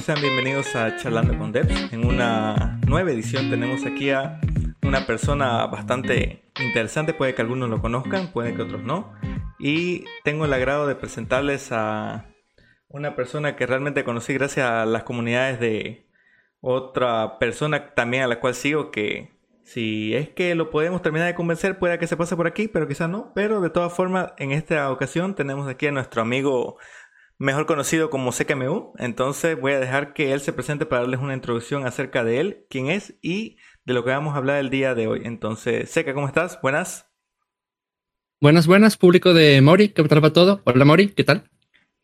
sean bienvenidos a Charlando con Devs. En una nueva edición tenemos aquí a una persona bastante interesante, puede que algunos lo conozcan, puede que otros no. Y tengo el agrado de presentarles a una persona que realmente conocí gracias a las comunidades de otra persona también a la cual sigo que si es que lo podemos terminar de convencer, puede que se pase por aquí, pero quizás no. Pero de todas formas, en esta ocasión tenemos aquí a nuestro amigo mejor conocido como CKMU. Entonces voy a dejar que él se presente para darles una introducción acerca de él, quién es y de lo que vamos a hablar el día de hoy. Entonces, Seca, ¿cómo estás? Buenas. Buenas, buenas, público de Mori, ¿qué tal para todo? Hola Mori, ¿qué tal?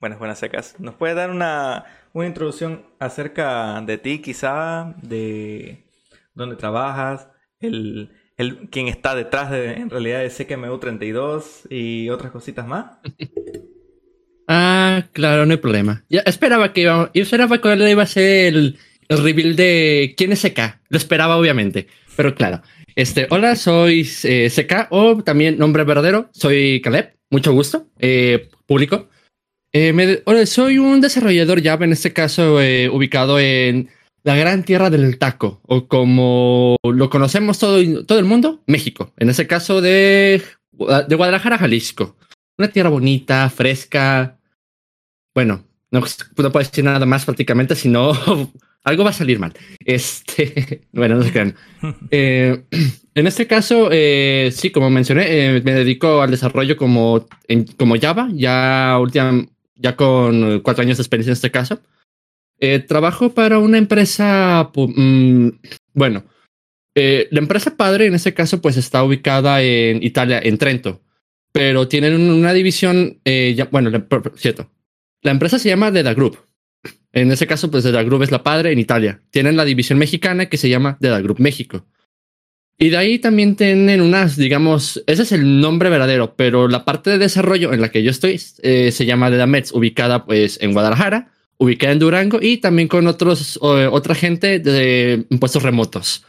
Buenas, buenas, Secas. ¿Nos puede dar una, una introducción acerca de ti, quizá, de dónde trabajas, el, el, quién está detrás de, en realidad, de CKMU 32 y otras cositas más? Ah, claro, no hay problema. Ya esperaba que iba, yo esperaba que iba a ser el, el reveal de quién es CK. Lo esperaba, obviamente. Pero claro. Este, hola, soy eh, o también nombre verdadero. Soy Caleb. Mucho gusto. Eh, público. Eh, soy un desarrollador Java, en este caso eh, ubicado en la gran tierra del taco, o como lo conocemos todo, todo el mundo, México. En este caso de, de Guadalajara, Jalisco. Una tierra bonita, fresca. Bueno, no, no puedo decir nada más prácticamente, sino algo va a salir mal. Este, bueno, no se crean. Eh, en este caso, eh, sí, como mencioné, eh, me dedico al desarrollo como, en, como Java, ya, última, ya con cuatro años de experiencia en este caso. Eh, trabajo para una empresa, mm, bueno, eh, la empresa padre en este caso pues está ubicada en Italia, en Trento, pero tienen una división, ya, bueno, cierto, la empresa se llama Deda Group. En ese caso, pues Deda Group es la padre en Italia. Tienen la división mexicana que se llama Deda Group México. Y de ahí también tienen unas, digamos, ese es el nombre verdadero, pero la parte de desarrollo en la que yo estoy eh, se llama Deda Mets, ubicada pues en Guadalajara, ubicada en Durango y también con otros, eh, otra gente de impuestos remotos.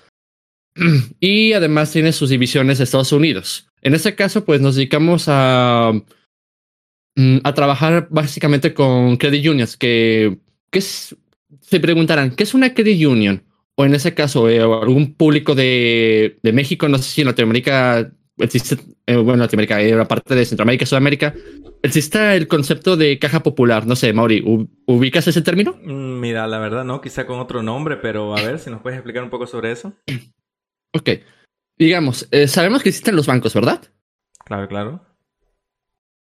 Y además tiene sus divisiones de Estados Unidos. En este caso, pues nos dedicamos a a trabajar básicamente con credit unions, que, que es, se preguntarán, ¿qué es una credit union? O en ese caso, eh, algún público de, de, México, no sé si en Latinoamérica existe, eh, bueno, Latinoamérica, eh, parte de Centroamérica, Sudamérica, existe el concepto de caja popular. No sé, Mauri, ¿ubicas ese término? Mira, la verdad no, quizá con otro nombre, pero a ver si nos puedes explicar un poco sobre eso. Ok. Digamos, eh, sabemos que existen los bancos, ¿verdad? Claro, claro.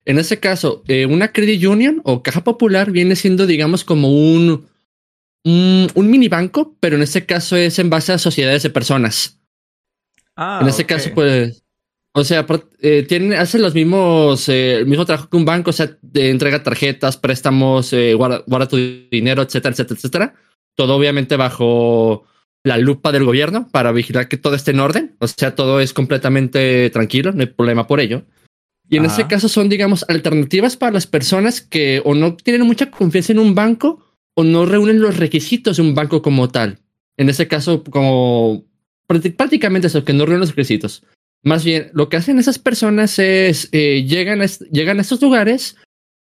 En ese caso, eh, una credit union o caja popular viene siendo, digamos, como un, un, un, mini banco, pero en este caso es en base a sociedades de personas. Ah, en este okay. caso, pues, o sea, eh, tienen, hacen los mismos, eh, el mismo trabajo que un banco, o sea, de entrega tarjetas, préstamos, eh, guarda, guarda, tu dinero, etcétera, etcétera, etcétera. Todo obviamente bajo la lupa del gobierno para vigilar que todo esté en orden. O sea, todo es completamente tranquilo, no hay problema por ello. Y en Ajá. ese caso son, digamos, alternativas para las personas que o no tienen mucha confianza en un banco o no reúnen los requisitos de un banco como tal. En ese caso, como prácticamente eso, que no reúnen los requisitos. Más bien, lo que hacen esas personas es eh, llegan, a, llegan a estos lugares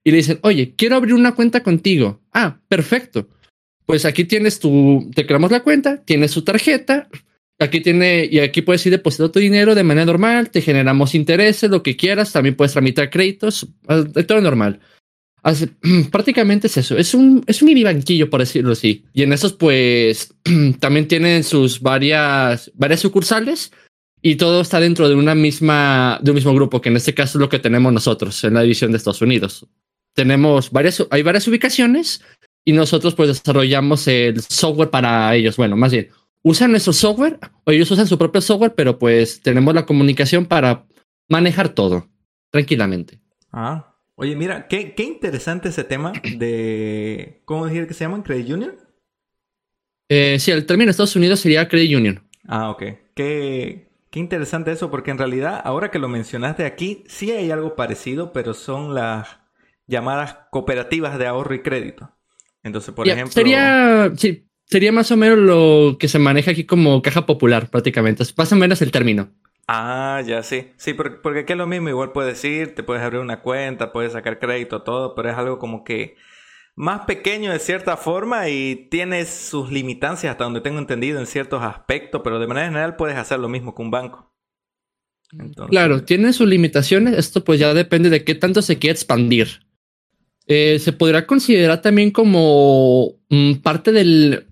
y le dicen, oye, quiero abrir una cuenta contigo. Ah, perfecto. Pues aquí tienes tu, te creamos la cuenta, tienes su tarjeta, Aquí tiene, y aquí puedes ir depositando tu dinero de manera normal, te generamos intereses, lo que quieras, también puedes tramitar créditos, todo normal. Así, prácticamente es eso, es un, es un banquillo, por decirlo así. Y en esos, pues, también tienen sus varias, varias sucursales y todo está dentro de una misma, de un mismo grupo, que en este caso es lo que tenemos nosotros en la división de Estados Unidos. Tenemos varias, hay varias ubicaciones y nosotros pues desarrollamos el software para ellos. Bueno, más bien, usan nuestro software o ellos usan su propio software, pero pues tenemos la comunicación para manejar todo tranquilamente. Ah, oye, mira, qué, qué interesante ese tema de. ¿Cómo decir que se llaman? ¿Credit Union? Eh, sí, el término de Estados Unidos sería Credit Union. Ah, ok. Qué, qué interesante eso, porque en realidad, ahora que lo mencionaste aquí, sí hay algo parecido, pero son las llamadas cooperativas de ahorro y crédito. Entonces, por yeah, ejemplo. Sería. Sí, sería más o menos lo que se maneja aquí como caja popular, prácticamente. Más o menos el término. Ah, ya sí. Sí, porque, porque aquí es lo mismo. Igual puedes ir, te puedes abrir una cuenta, puedes sacar crédito, todo, pero es algo como que más pequeño de cierta forma y tiene sus limitancias hasta donde tengo entendido en ciertos aspectos, pero de manera general puedes hacer lo mismo que un banco. Claro, tiene sus limitaciones. Esto pues ya depende de qué tanto se quiere expandir. Eh, se podrá considerar también como mm, parte del...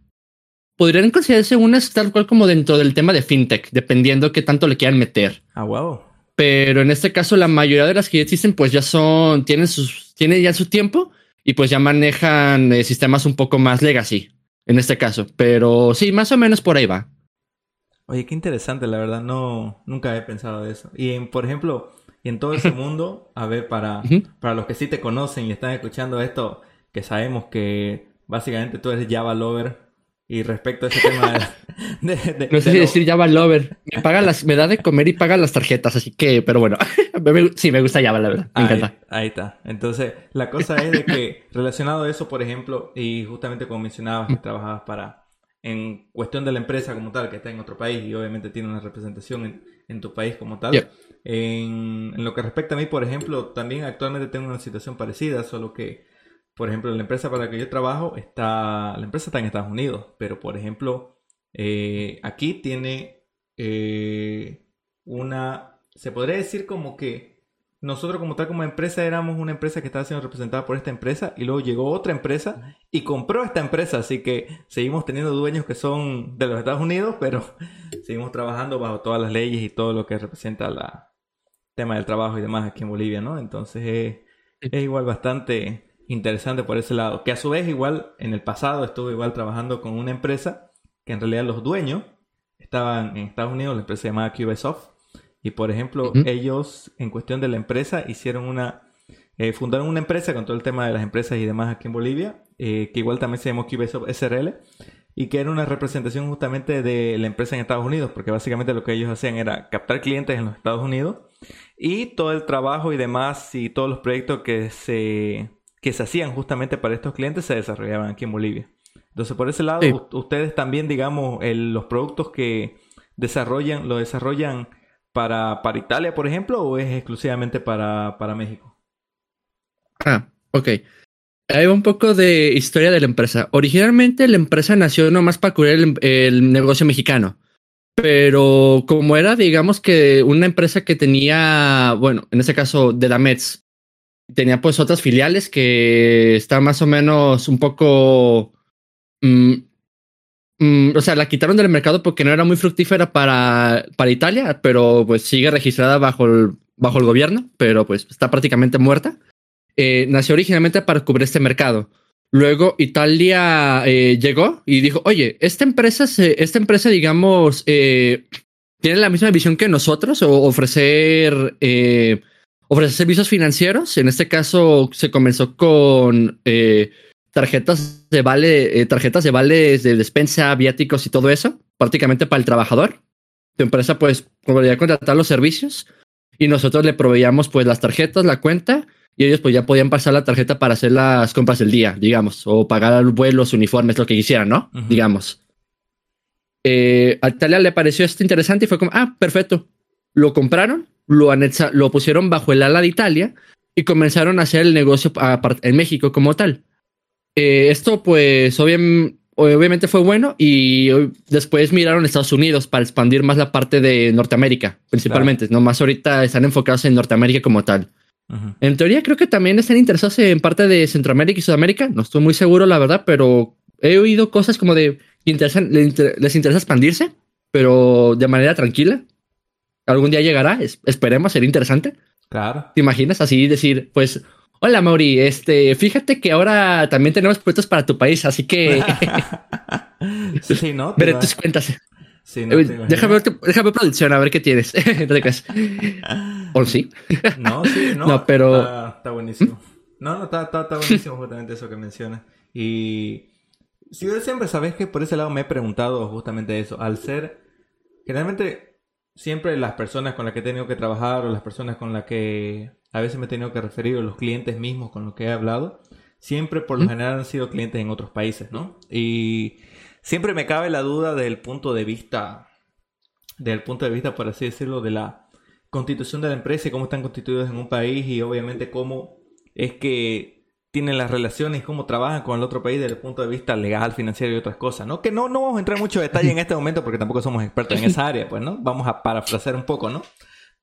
Podrían considerarse unas tal cual como dentro del tema de fintech, dependiendo qué tanto le quieran meter. Ah, wow. Pero en este caso, la mayoría de las que existen, pues ya son, tienen sus, tienen ya su tiempo y pues ya manejan eh, sistemas un poco más legacy en este caso. Pero sí, más o menos por ahí va. Oye, qué interesante, la verdad, no, nunca he pensado de eso. Y en, por ejemplo, y en todo ese mundo, a ver, para, para los que sí te conocen y están escuchando esto, que sabemos que básicamente tú eres Java Lover, y respecto a ese tema de, no sé si decir Java Lover. Me paga las, me da de comer y paga las tarjetas, así que, pero bueno, sí, me gusta Java, la verdad. Me ahí, encanta. Ahí está. Entonces, la cosa es de que relacionado a eso, por ejemplo, y justamente como mencionabas que trabajabas para, en cuestión de la empresa como tal, que está en otro país y obviamente tiene una representación en, tu país como tal. En, en lo que respecta a mí, por ejemplo, también actualmente tengo una situación parecida, solo que por ejemplo, la empresa para la que yo trabajo está, la empresa está en Estados Unidos, pero por ejemplo, eh, aquí tiene eh, una, se podría decir como que nosotros como tal como empresa éramos una empresa que estaba siendo representada por esta empresa y luego llegó otra empresa y compró esta empresa, así que seguimos teniendo dueños que son de los Estados Unidos, pero seguimos trabajando bajo todas las leyes y todo lo que representa el tema del trabajo y demás aquí en Bolivia, ¿no? Entonces es igual bastante interesante por ese lado. Que a su vez igual en el pasado estuve igual trabajando con una empresa que en realidad los dueños estaban en Estados Unidos, la empresa se llamaba Cubesoft. Y por ejemplo, ellos en cuestión de la empresa hicieron una... Eh, fundaron una empresa con todo el tema de las empresas y demás aquí en Bolivia, eh, que igual también se llamó Cubesoft SRL, y que era una representación justamente de la empresa en Estados Unidos, porque básicamente lo que ellos hacían era captar clientes en los Estados Unidos y todo el trabajo y demás y todos los proyectos que se que se hacían justamente para estos clientes se desarrollaban aquí en Bolivia. Entonces, por ese lado, ustedes también, digamos, los productos que desarrollan, ¿lo desarrollan para, para Italia, por ejemplo, o es exclusivamente para, para México? Ah, ok. Hay un poco de historia de la empresa. Originalmente la empresa nació nomás para cubrir el, el negocio mexicano. Pero como era, digamos que una empresa que tenía, bueno, en este caso de la Mets, tenía pues otras filiales que está más o menos un poco... Mm, mm, o sea, la quitaron del mercado porque no era muy fructífera para, para Italia, pero pues sigue registrada bajo el, bajo el gobierno, pero pues está prácticamente muerta. Eh, nació originalmente para cubrir este mercado. Luego Italia eh, llegó y dijo, oye, esta empresa, esta empresa digamos, eh, tiene la misma visión que nosotros o ofrecer ofrece servicios financieros. En este caso se comenzó con eh, tarjetas de vale, eh, tarjetas de vales de despensa, viáticos y todo eso, prácticamente para el trabajador. Tu empresa pues podría contratar los servicios y nosotros le proveíamos pues las tarjetas, la cuenta y ellos pues ya podían pasar la tarjeta para hacer las compras del día, digamos, o pagar vuelos, uniformes, lo que quisieran, ¿no? Digamos. Eh, a Italia le pareció esto interesante y fue como, ah, perfecto. Lo compraron lo, lo pusieron bajo el ala de Italia y comenzaron a hacer el negocio en México como tal. Eh, esto pues obviamente fue bueno y después miraron a Estados Unidos para expandir más la parte de Norteamérica, principalmente. No más ahorita están enfocados en Norteamérica como tal. En teoría creo que también están interesados en parte de Centroamérica y Sudamérica. No estoy muy seguro, la verdad, pero he oído cosas como de les interesa expandirse, pero de manera tranquila algún día llegará, esperemos, sería interesante. Claro. ¿Te imaginas así decir, pues, hola Mauri, este, fíjate que ahora también tenemos proyectos para tu país, así que... sí, ¿no? Veré tus cuentas. Sí, no, déjame, ver, déjame producción, a ver qué tienes. ¿O sí? no, sí, no. no pero... Está, buenísimo. No, no, está, está, buenísimo justamente eso que mencionas. Y si yo siempre sabes que por ese lado me he preguntado justamente eso. Al ser, generalmente siempre las personas con las que he tenido que trabajar o las personas con las que a veces me he tenido que referir o los clientes mismos con los que he hablado, siempre por lo general han sido clientes en otros países, ¿no? Y siempre me cabe la duda del punto de vista, del punto de vista, por así decirlo, de la constitución de la empresa y cómo están constituidos en un país y obviamente cómo es que tienen las relaciones y cómo trabajan con el otro país desde el punto de vista legal, financiero y otras cosas, ¿no? Que no, no vamos a entrar en mucho detalle en este momento porque tampoco somos expertos en esa área, pues, ¿no? Vamos a parafrasear un poco, ¿no?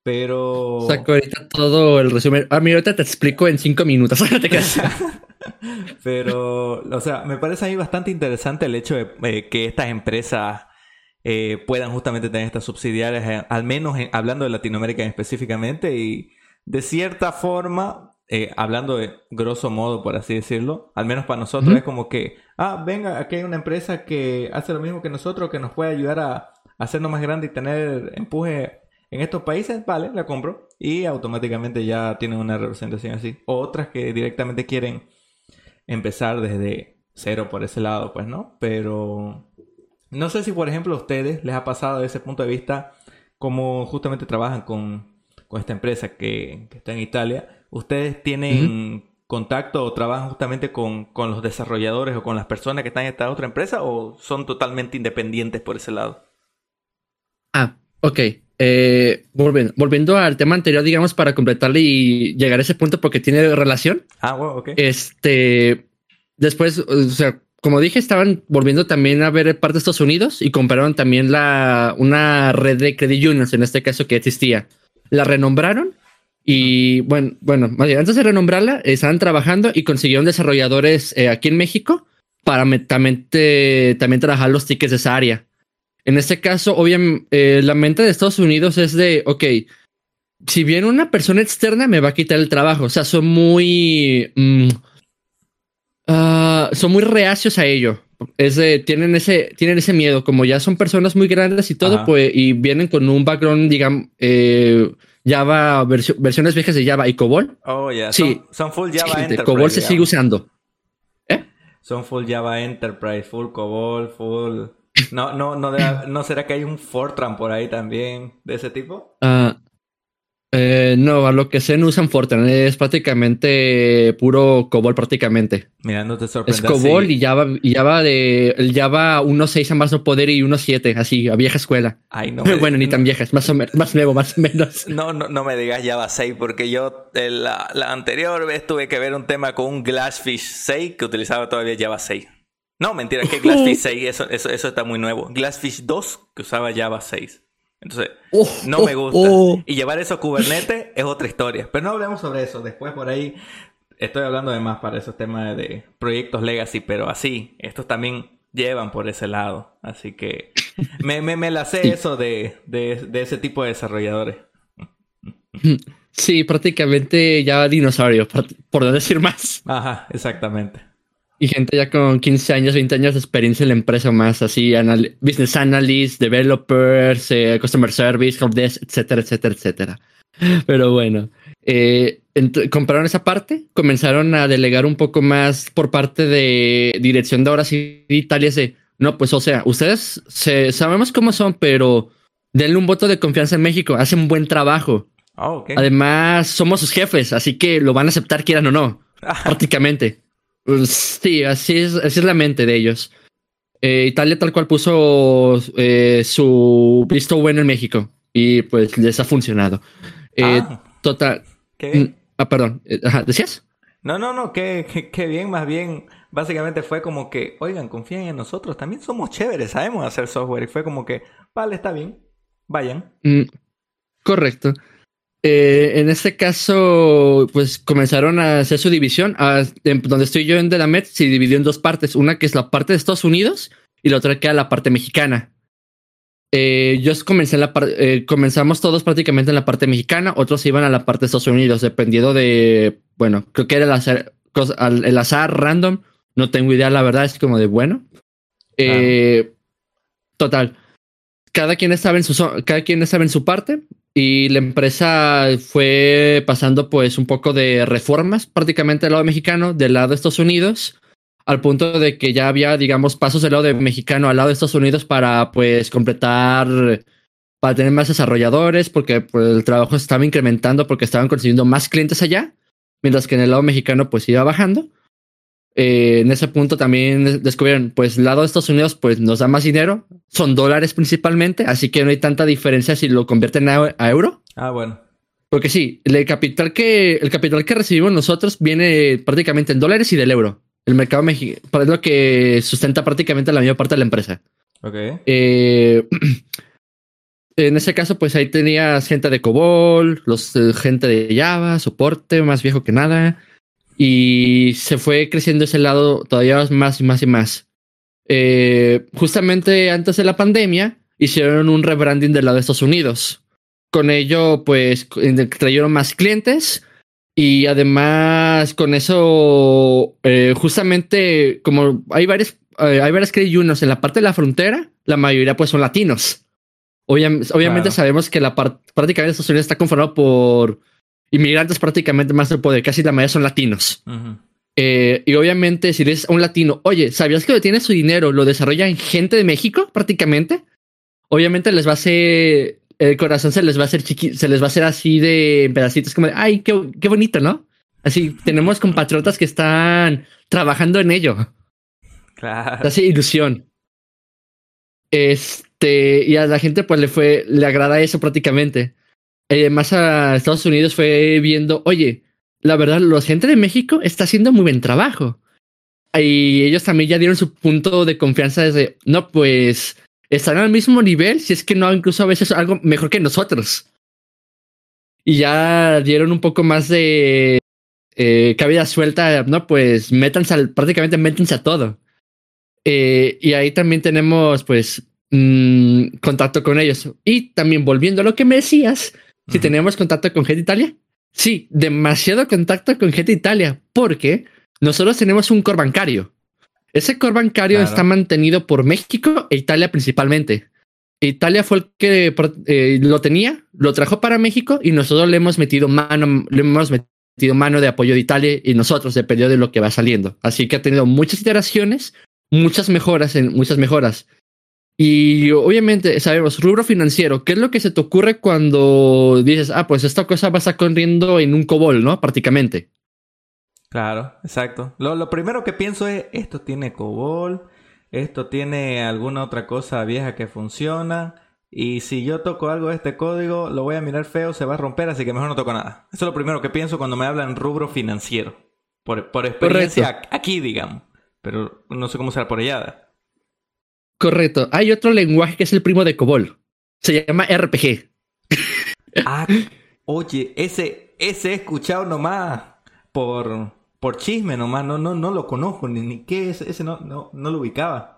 Pero... Saco ahorita todo el resumen. Ah, mira, ahorita te explico en cinco minutos. Pero, o sea, me parece a mí bastante interesante el hecho de eh, que estas empresas eh, puedan justamente tener estas subsidiarias, eh, al menos hablando de Latinoamérica específicamente, y de cierta forma, hablando de grosso modo, por así decirlo, al menos para nosotros es como que, ah, venga, aquí hay una empresa que hace lo mismo que nosotros, que nos puede ayudar a hacernos más grande y tener empuje en estos países, vale, la compro y automáticamente ya tienen una representación así. Otras que directamente quieren empezar desde cero por ese lado, pues no. Pero no sé si, por ejemplo, a ustedes les ha pasado desde ese punto de vista cómo justamente trabajan con, esta empresa que, está en Italia. ¿Ustedes tienen contacto o trabajan justamente con, con los desarrolladores o con las personas que están en esta otra empresa o son totalmente independientes por ese lado? Ah, ok. Eh, volviendo, volviendo, al tema anterior, digamos, para completarle y llegar a ese punto porque tiene relación. Ah, bueno, ok. Este, después, o sea, como dije, estaban volviendo también a ver parte de Estados Unidos y compraron también la, una red de credit unions, en este caso que existía. La renombraron y bueno, bueno, antes de renombrarla, estaban trabajando y consiguieron desarrolladores eh, aquí en México para también, también trabajar los tickets de esa área. En este caso, obviamente, eh, la mente de Estados Unidos es de, ok, si viene una persona externa, me va a quitar el trabajo. O sea, son muy... Mm, ah, son muy reacios a ello. Es de, tienen ese, tienen ese miedo, como ya son personas muy grandes y todo, pues, y vienen con un background, digamos, eh, Java, versiones viejas de Java y COBOL. Oh, ya. Sí. Son, full Java Enterprise. COBOL se sigue usando. ¿Eh? Son full Java Enterprise, full COBOL, full no, no, no, ¿no será que hay un Fortran por ahí también de ese tipo? Ah, eh, no, a lo que sé no usan Fortran, es prácticamente puro COBOL prácticamente. Mira, no te sorprendas. Es COBOL y Java, y Java de el Java 1.6 a más no poder y 1.7, así, a vieja escuela. Ay, no. bueno, ni tan viejas, más o menos, más nuevo, más o menos. No, no, no me digas Java 6, porque yo la, la anterior vez tuve que ver un tema con un Glassfish 6 que utilizaba todavía Java 6. No, mentira, que Glassfish 6, eso, eso, eso está muy nuevo. Glassfish 2, que usaba Java 6. Entonces, oh, no me oh, gusta. Oh. Y llevar eso a Kubernetes es otra historia. Pero no hablemos sobre eso. Después por ahí estoy hablando de más para esos temas de proyectos legacy, pero así, estos también llevan por ese lado. Así que me, me, me la sé eso de, de, de, ese tipo de desarrolladores. Sí, prácticamente ya dinosaurio, por no decir más. Ajá, exactamente. Y gente ya con 15 años, 20 años de experiencia en la empresa más, así, business analysts, developers, eh, customer service, helpdesk, etcétera, etcétera, etcétera. Pero bueno, eh, compraron esa parte, comenzaron a delegar un poco más por parte de dirección de ahora sí Italia, de, no, pues o sea, ustedes se, sabemos cómo son, pero denle un voto de confianza en México, hacen un buen trabajo. Oh, Además, somos sus jefes, así que lo van a aceptar quieran o no, prácticamente. Sí, así es, así es la mente de ellos. Eh, Italia tal cual puso eh, su visto bueno en México y pues les ha funcionado. Eh, ah, total. ¿Qué? Mm, ah, perdón. ¿Decías? No, no, no, qué, qué, bien, más bien, básicamente fue como que, oigan, confíen en nosotros, también somos chéveres, sabemos hacer software y fue como que, vale, está bien, vayan. Mm, correcto. Eh, en este caso, pues comenzaron a hacer su división. donde estoy yo en Delamet se dividió en dos partes. Una que es la parte de Estados Unidos y la otra que era la parte mexicana. Eh, yo comencé en la eh, comenzamos todos prácticamente en la parte mexicana, otros iban a la parte de Estados Unidos, dependiendo de, bueno, creo que era el azar, el azar random, no tengo idea, la verdad, es como de bueno. Total. Cada quien estaba en su cada quien estaba en su parte. Y la empresa fue pasando pues un poco de reformas prácticamente del lado mexicano, del lado de Estados Unidos, al punto de que ya había, digamos, pasos del lado de mexicano al lado de Estados Unidos para pues completar, para tener más desarrolladores, porque pues, el trabajo estaba incrementando porque estaban consiguiendo más clientes allá, mientras que en el lado mexicano pues iba bajando. Eh, en ese punto también descubrieron, pues el lado de Estados Unidos pues nos da más dinero, son dólares principalmente, así que no hay tanta diferencia si lo convierten a, euro. Ah, bueno. Porque sí, el capital que, el capital que recibimos nosotros viene prácticamente en dólares y del euro. El mercado mexicano es lo que sustenta prácticamente la mayor parte de la empresa. Ok. Eh, en ese caso, pues ahí tenías gente de COBOL, los, eh, gente de Java, soporte, más viejo que nada. Y se fue creciendo ese lado todavía más y más y más. Eh, justamente antes de la pandemia, hicieron un rebranding del lado de Estados Unidos. Con ello, pues trajeron más clientes y además con eso, eh, justamente como hay varios, eh, hay varias credit unions en la parte de la frontera, la mayoría pues son latinos. obviamente sabemos que la parte prácticamente Estados Unidos está conformado por inmigrantes prácticamente más del poder, casi la mayoría son latinos. Eh, y obviamente si eres un latino, oye, ¿sabías que tiene su dinero? Lo desarrolla en gente de México prácticamente obviamente les va a hacer, el corazón se les va a hacer chiqui, se les va a hacer así de pedacitos, como de, ay, qué, qué bonito, ¿no? Así, tenemos compatriotas que están trabajando en ello. Claro. Hace ilusión. Este, y a la gente pues le fue, le agrada eso prácticamente. Eh, más a Estados Unidos fue viendo, oye, la verdad, la gente de México está haciendo muy buen trabajo. Y ellos también ya dieron su punto de confianza desde, no, pues están al mismo nivel, si es que no, incluso a veces algo mejor que nosotros. Y ya dieron un poco más de eh, cabida suelta, ¿no? Pues métanse al, prácticamente métanse a todo. Eh, y ahí también tenemos, pues, mmm, contacto con ellos. Y también volviendo a lo que me decías, si tenemos contacto con gente Italia. Sí, demasiado contacto con gente Italia, porque nosotros tenemos un core bancario. Ese core bancario está mantenido por México e Italia principalmente. Italia fue el que eh, lo tenía, lo trajo para México y nosotros le hemos metido mano, le hemos metido mano de apoyo de Italia y nosotros dependiendo de lo que va saliendo. Así que ha tenido muchas iteraciones, muchas mejoras en muchas mejoras. Y obviamente sabemos rubro financiero. ¿Qué es lo que se te ocurre cuando dices, ah, pues esta cosa va a estar corriendo en un COBOL, no? Prácticamente. Claro, exacto. Lo, primero que pienso es, esto tiene COBOL, esto tiene alguna otra cosa vieja que funciona, y si yo toco algo de este código, lo voy a mirar feo, se va a romper, así que mejor no toco nada. Eso es lo primero que pienso cuando me hablan rubro financiero. Por, por experiencia aquí, digamos. Pero no sé cómo será por allá. Correcto. Hay otro lenguaje que es el primo de COBOL. Se llama RPG. Ah, oye, ese, ese he escuchado nomás por, por chisme nomás, no, no, no lo conozco, ni, ni qué es, ese no, no, no lo ubicaba.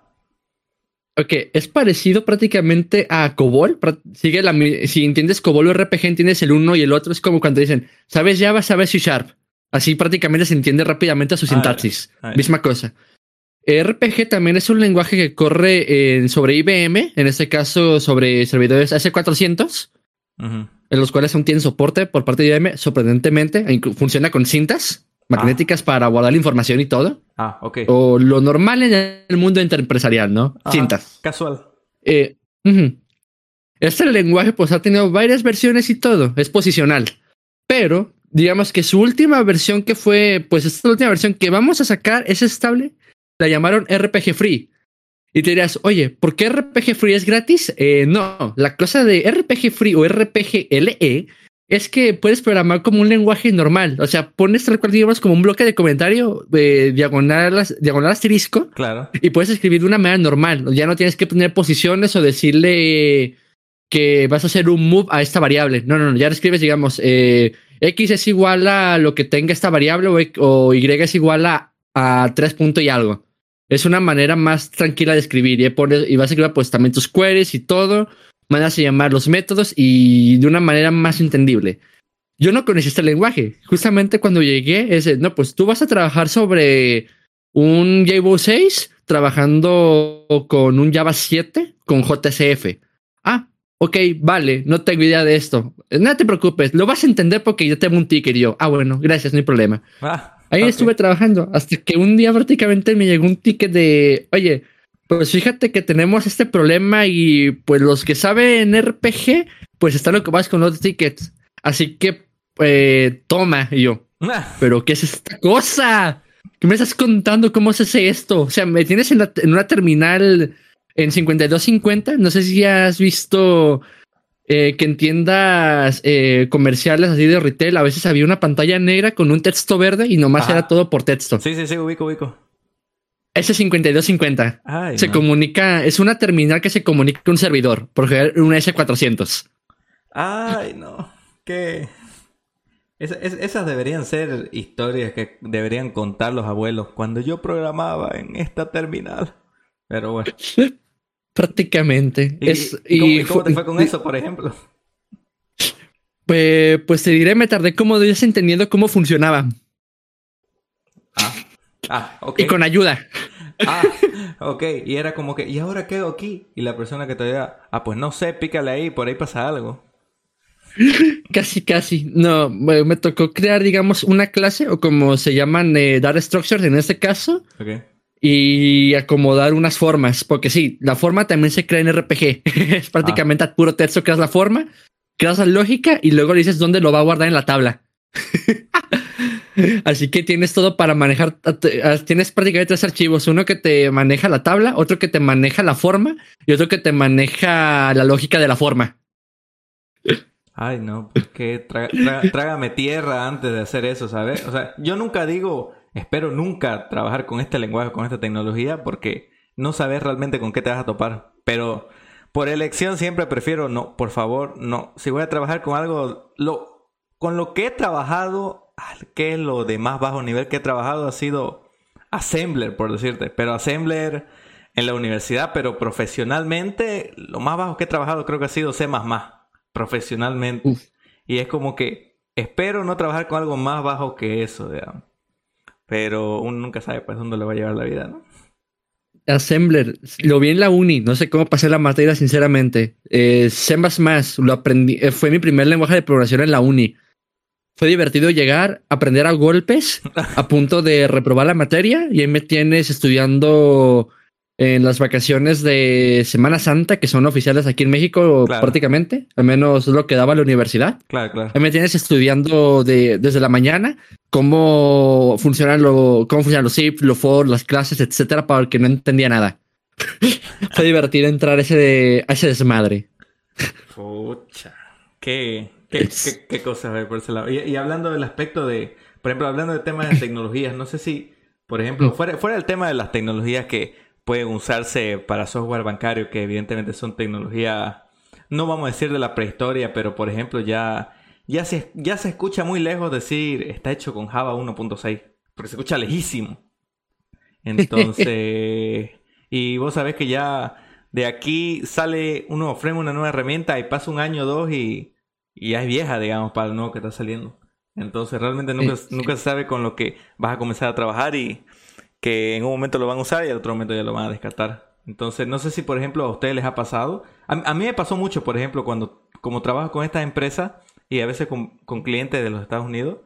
Ok, es parecido prácticamente a COBOL. Sigue la, si entiendes COBOL o RPG, entiendes el uno y el otro. Es como cuando dicen, ¿sabes Java? ¿Sabes C Sharp? Así prácticamente se entiende rápidamente a su sintaxis. Misma cosa. RPG también es un lenguaje que corre sobre IBM, en este caso sobre servidores S400, en los cuales aún tienen soporte por parte de IBM, sorprendentemente. Funciona con cintas magnéticas para guardar la información y todo. Ah, ok. O lo normal en el mundo empresarial, ¿no? Cintas. Casual. Eh, este lenguaje pues ha tenido varias versiones y todo, es posicional. Pero digamos que su última versión que fue, pues esta última versión que vamos a sacar es estable, la llamaron RPG Free. Y te dirás, oye, ¿por qué RPG Free es gratis? Eh, no, la cosa de RPG Free o RPG LE es que puedes programar como un lenguaje normal. O sea, pones tal cual, digamos, como un bloque de comentario eh, diagonal, diagonal asterisco. Claro. Y puedes escribir de una manera normal. Ya no tienes que poner posiciones o decirle que vas a hacer un move a esta variable. No, no, no. Ya escribes, digamos, eh, X es igual a lo que tenga esta variable o, Y es igual a, a 3 puntos y algo. Es una manera más tranquila de escribir. Y, pones, y vas a escribir pues también tus queries y todo maneras de llamar los métodos y de una manera más entendible. Yo no conocí este lenguaje. Justamente cuando llegué, ese, no, pues tú vas a trabajar sobre un Java 6 trabajando con un Java 7 con JCF. Ok, vale, no tengo idea de esto. No te preocupes, lo vas a entender porque yo tengo un ticket y yo, ah, bueno, gracias, no hay problema. Ah, Ahí estuve trabajando hasta que un día prácticamente me llegó un ticket de, oye, pues fíjate que tenemos este problema y pues los que saben RPG, pues están ocupados con los tickets. Así que, eh, toma. Y yo, ah. ¿pero qué es esta cosa? ¿Qué me estás contando? ¿Cómo se hace esto? O sea, me tienes en, una terminal en 5250. No sé si has visto eh, que en tiendas eh, comerciales así de retail a veces había una pantalla negra con un texto verde y nomás era todo por texto. Sí, sí, sí, ubico, ubico. S5250 se comunica, es una terminal que se comunica con un servidor, porque un S400. Ay, no. ¿Qué? esas deberían ser historias que deberían contar los abuelos cuando yo programaba en esta terminal. Pero bueno. Prácticamente. ¿Y, cómo, te fue con eso, por ejemplo? Pues, pues te diré, me tardé como días entendiendo cómo funcionaba. Ah, ah, ok. Y con ayuda. Ah, ok. Y era como que, ¿y ahora qué hago aquí? Y la persona que te diga, ah, pues no sé, pícale ahí, por ahí pasa algo. Casi, casi. No, me tocó crear, digamos, una clase o como se llaman eh, dar structures en este caso. Ok y acomodar unas formas, porque sí, la forma también se crea en RPG. es prácticamente a puro texto, creas la forma, creas la lógica y luego le dices dónde lo va a guardar en la tabla. Así que tienes todo para manejar. Tienes prácticamente tres archivos: uno que te maneja la tabla, otro que te maneja la forma y otro que te maneja la lógica de la forma. Ay, no, porque pues trágame tierra antes de hacer eso, ¿sabes? O sea, yo nunca digo Espero nunca trabajar con este lenguaje, con esta tecnología, porque no sabes realmente con qué te vas a topar. Pero por elección siempre prefiero no, por favor, no. Si voy a trabajar con algo, lo, con lo que he trabajado, que es lo de más bajo nivel que he trabajado, ha sido Assembler, por decirte. Pero Assembler en la universidad, pero profesionalmente, lo más bajo que he trabajado creo que ha sido C, profesionalmente. Y es como que espero no trabajar con algo más bajo que eso, digamos. Pero uno nunca sabe pues dónde le va a llevar la vida, ¿no? Assembler, lo vi en la uni, no sé cómo pasé la materia sinceramente. Eh, C++, lo aprendí, eh, fue mi primer lenguaje de programación en la uni. Fue divertido llegar, aprender a golpes, a punto de reprobar la materia y ahí me tienes estudiando en las vacaciones de Semana Santa, que son oficiales aquí en México prácticamente, al menos lo que daba la universidad. Claro, claro. Ahí me tienes estudiando de, desde la mañana cómo funcionan, lo, cómo funcionan los zip, los for, las clases, etcétera, para el que no entendía nada. Fue divertido entrar ese de, a ese desmadre. Pucha, qué, qué, qué, cosa ver por ese lado. Y, y, hablando del aspecto de, por ejemplo, hablando de temas de tecnologías, no sé si, por ejemplo, mm. fuera, fuera del tema de las tecnologías que pueden usarse para software bancario, que evidentemente son tecnología, no vamos a decir de la prehistoria, pero por ejemplo ya, ya, se, ya se escucha muy lejos decir está hecho con Java 1.6, porque se escucha lejísimo. Entonces, y vos sabés que ya de aquí sale un nuevo frame, una nueva herramienta y pasa un año o dos y, y ya es vieja, digamos, para el nuevo que está saliendo. Entonces realmente nunca, nunca se sabe con lo que vas a comenzar a trabajar y que en un momento lo van a usar y en otro momento ya lo van a descartar. Entonces, no sé si, por ejemplo, a ustedes les ha pasado. A, mí me pasó mucho, por ejemplo, cuando, como trabajo con estas empresas y a veces con, clientes de los Estados Unidos,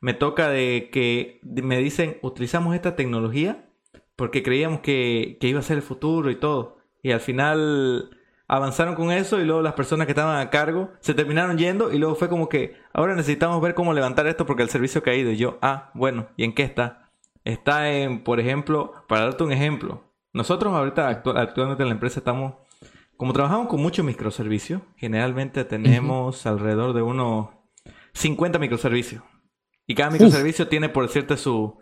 me toca de que me dicen, utilizamos esta tecnología porque creíamos que, que iba a ser el futuro y todo. Y al final avanzaron con eso y luego las personas que estaban a cargo se terminaron yendo y luego fue como que ahora necesitamos ver cómo levantar esto porque el servicio ha caído. Y yo, ah, bueno, ¿y en qué está? Está en, por ejemplo, para darte un ejemplo, nosotros ahorita actualmente en la empresa estamos, como trabajamos con muchos microservicios, generalmente tenemos alrededor de unos 50 microservicios. Y cada microservicio tiene, por decirte, sus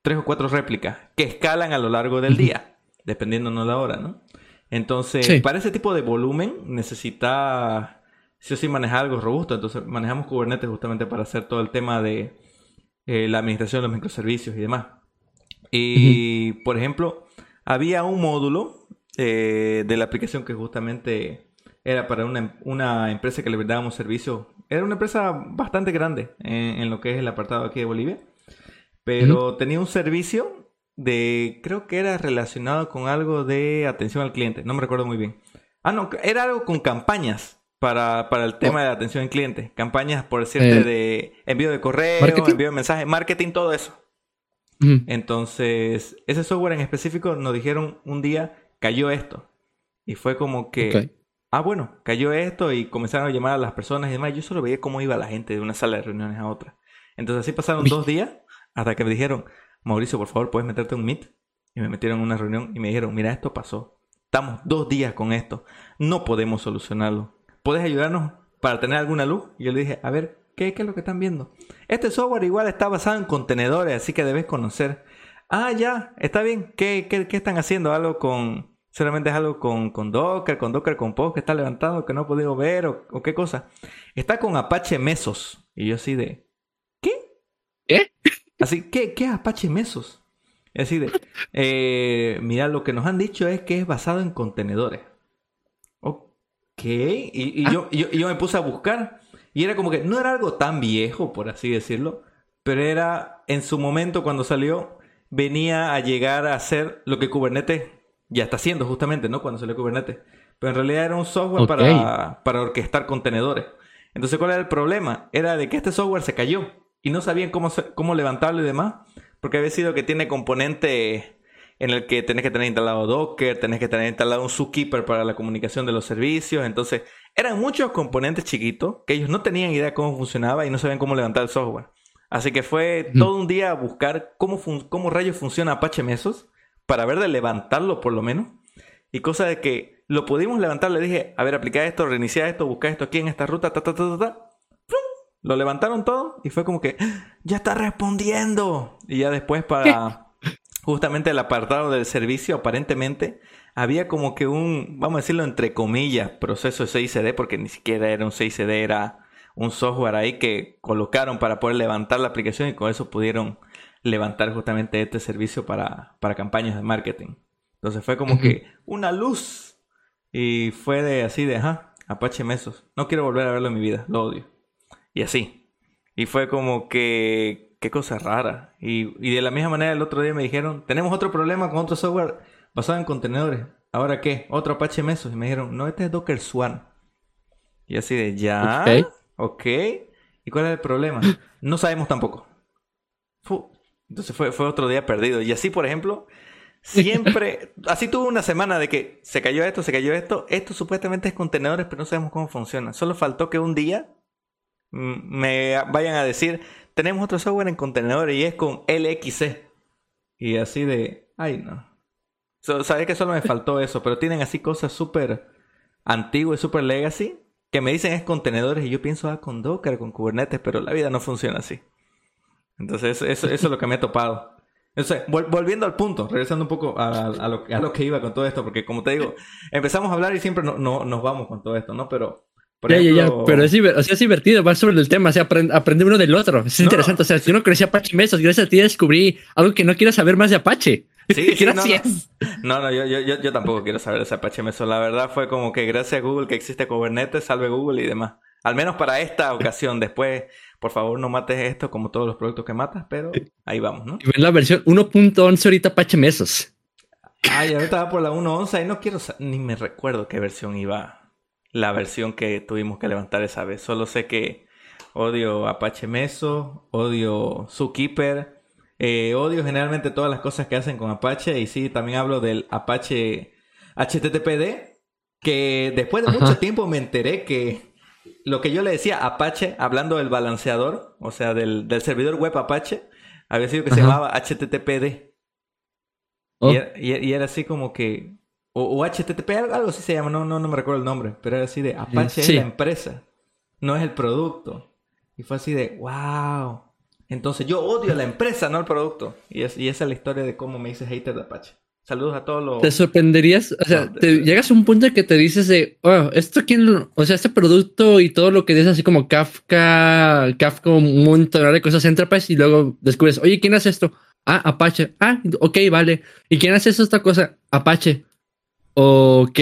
tres o cuatro réplicas que escalan a lo largo del día, dependiendo de la hora, ¿no? Entonces, para ese tipo de volumen necesita, sí o sí, manejar algo robusto. Entonces, manejamos Kubernetes justamente para hacer todo el tema de eh, la administración de los microservicios y demás. Y, por ejemplo, había un módulo eh, de la aplicación que justamente era para una, una, empresa que le dábamos servicio. Era una empresa bastante grande en, lo que es el apartado aquí de Bolivia. Pero tenía un servicio de, creo que era relacionado con algo de atención al cliente. No me recuerdo muy bien. Ah, no, era algo con campañas para, para el tema oh. de atención al cliente. Campañas, por decirte, eh, de envío de correo, envío de mensajes, marketing, todo eso. Entonces, ese software en específico nos dijeron un día, cayó esto. Y fue como que, ah, bueno, cayó esto y comenzaron a llamar a las personas y demás. Yo solo veía cómo iba la gente de una sala de reuniones a otra. Entonces así pasaron dos días hasta que me dijeron, Mauricio, por favor, puedes meterte un Meet. Y me metieron en una reunión y me dijeron, mira, esto pasó. Estamos dos días con esto. No podemos solucionarlo. ¿puedes ayudarnos para tener alguna luz? Y yo le dije, a ver, ¿qué, ¿qué es lo que están viendo? Este software igual está basado en contenedores, así que debes conocer. Ah, ya, está bien. ¿Qué, qué, qué están haciendo? ¿Algo con... Solamente es algo con, con Docker, con Docker Compose que está levantado, que no he podido ver o, o qué cosa. Está con Apache Mesos. Y yo así de... ¿Qué? ¿Qué? Así, ¿qué, qué es Apache Mesos? Y así de... Eh, mira, lo que nos han dicho es que es basado en contenedores. Ok. Y, y yo, y yo, y yo me puse a buscar. Y era como que no era algo tan viejo, por así decirlo. Pero era en su momento cuando salió, venía a llegar a ser lo que Kubernetes ya está haciendo justamente, ¿no? Cuando salió Kubernetes. Pero en realidad era un software para, para orquestar contenedores. Entonces, ¿cuál era el problema? Era de que este software se cayó y no sabían cómo, cómo levantarlo y demás, porque había sido que tiene componente en el que tenés que tener instalado Docker, tenés que tener instalado un Zookeeper para la comunicación de los servicios. Entonces, eran muchos componentes chiquitos que ellos no tenían idea cómo funcionaba y no sabían cómo levantar el software. Así que fue Mm. todo un día a buscar cómo, cómo rayos funciona Apache Mesos para ver de levantarlo por lo menos. Y cosa de que lo pudimos levantar, le dije, a ver, aplica esto, reinicia esto, busca esto aquí en esta ruta, ta, ta, ta, ta, ta. Lo levantaron todo y fue como que, ¡Ah! ya está respondiendo. Y ya después para justamente el apartado del servicio, aparentemente había como que un, vamos a decirlo entre comillas, proceso de CICD, porque ni siquiera era un CICD, era un software ahí que colocaron para poder levantar la aplicación y con eso pudieron levantar justamente este servicio para, para campañas de marketing. Entonces fue como que una luz y fue de así de, ajá, Apache Mesos. No quiero volver a verlo en mi vida, lo odio. Y así. Y fue como que, qué cosa rara. Y, y de la misma manera el otro día me dijeron, tenemos otro problema con otro software basado en contenedores. ¿Ahora qué? Otro Apache Mesos. Y me dijeron, no, este es Docker Swarm. Y así de, ya, Ok. ¿Y cuál es el problema? No sabemos tampoco. Fu. Entonces fue, fue otro día perdido. Y así, por ejemplo, siempre, así tuve una semana de que se cayó esto, se cayó esto. Esto supuestamente es contenedores, pero no sabemos cómo funciona. Solo faltó que un día mm, me vayan a decir, tenemos otro software en contenedores y es con LXC. Y así de, ay no. So, Sabía que solo me faltó eso, pero tienen así cosas súper antiguas y súper legacy que me dicen es contenedores y yo pienso, ah, con Docker, con Kubernetes, pero la vida no funciona así. Entonces, eso, es lo que me he topado. Entonces, vol- volviendo al punto, regresando un poco a, lo, que iba con todo esto, porque como te digo, empezamos a hablar y siempre no- nos vamos con todo esto, ¿no? Pero, por ya, ya, ya. ejemplo- Pero es, o sea, es divertido, va sobre el tema, o sea, aprende, aprende uno del otro. Es No. interesante. O sea, yo no conocía Apache Mesos, gracias a ti descubrí algo que no quiero saber más de Apache. Sí, sí, no, no. gracias. No, no, yo, yo, yo, tampoco quiero saber de Apache Meso. La verdad fue como que gracias a Google que existe Kubernetes, salve Google y demás. Al menos para esta ocasión. Después, por favor, no mates esto como todos los productos que matas, pero ahí vamos, ¿no? Y ven la versión 1.11 ahorita Apache Mesos. Ay, ahorita va por la 1.11 y no quiero, ni me recuerdo qué versión iba. La versión que tuvimos que levantar esa vez. Solo sé que odio Apache Meso, odio Zookeeper, eh, odio generalmente todas las cosas que hacen con Apache. Y sí, también hablo del Apache HTTPD, que después de Ajá. mucho tiempo me enteré que lo que yo le decía Apache, hablando del balanceador, o sea, del, del servidor web Apache, había sido que se llamaba HTTPD. Oh, Y, era, y- y era así como que. O, o HTTP, algo, algo así se llama, no, no, no me recuerdo el nombre. Pero era así de Apache Sí. es la empresa, no es el producto. Y fue así de, wow. Entonces yo odio a la empresa, no al producto. Y, es, y esa es la historia de cómo me hice hater de Apache. Saludos a todos los. Te sorprenderías, o sea, No, te de- llegas a un punto en que te dices de, oh, esto quién, lo- o sea, este producto y todo lo que dices así como Kafka, Kafka, un montón de cosas Enterprise y luego descubres, oye, ¿quién hace esto? Ah, Apache. Ah, ok, vale. ¿Y quién hace esta cosa? Apache. Ok.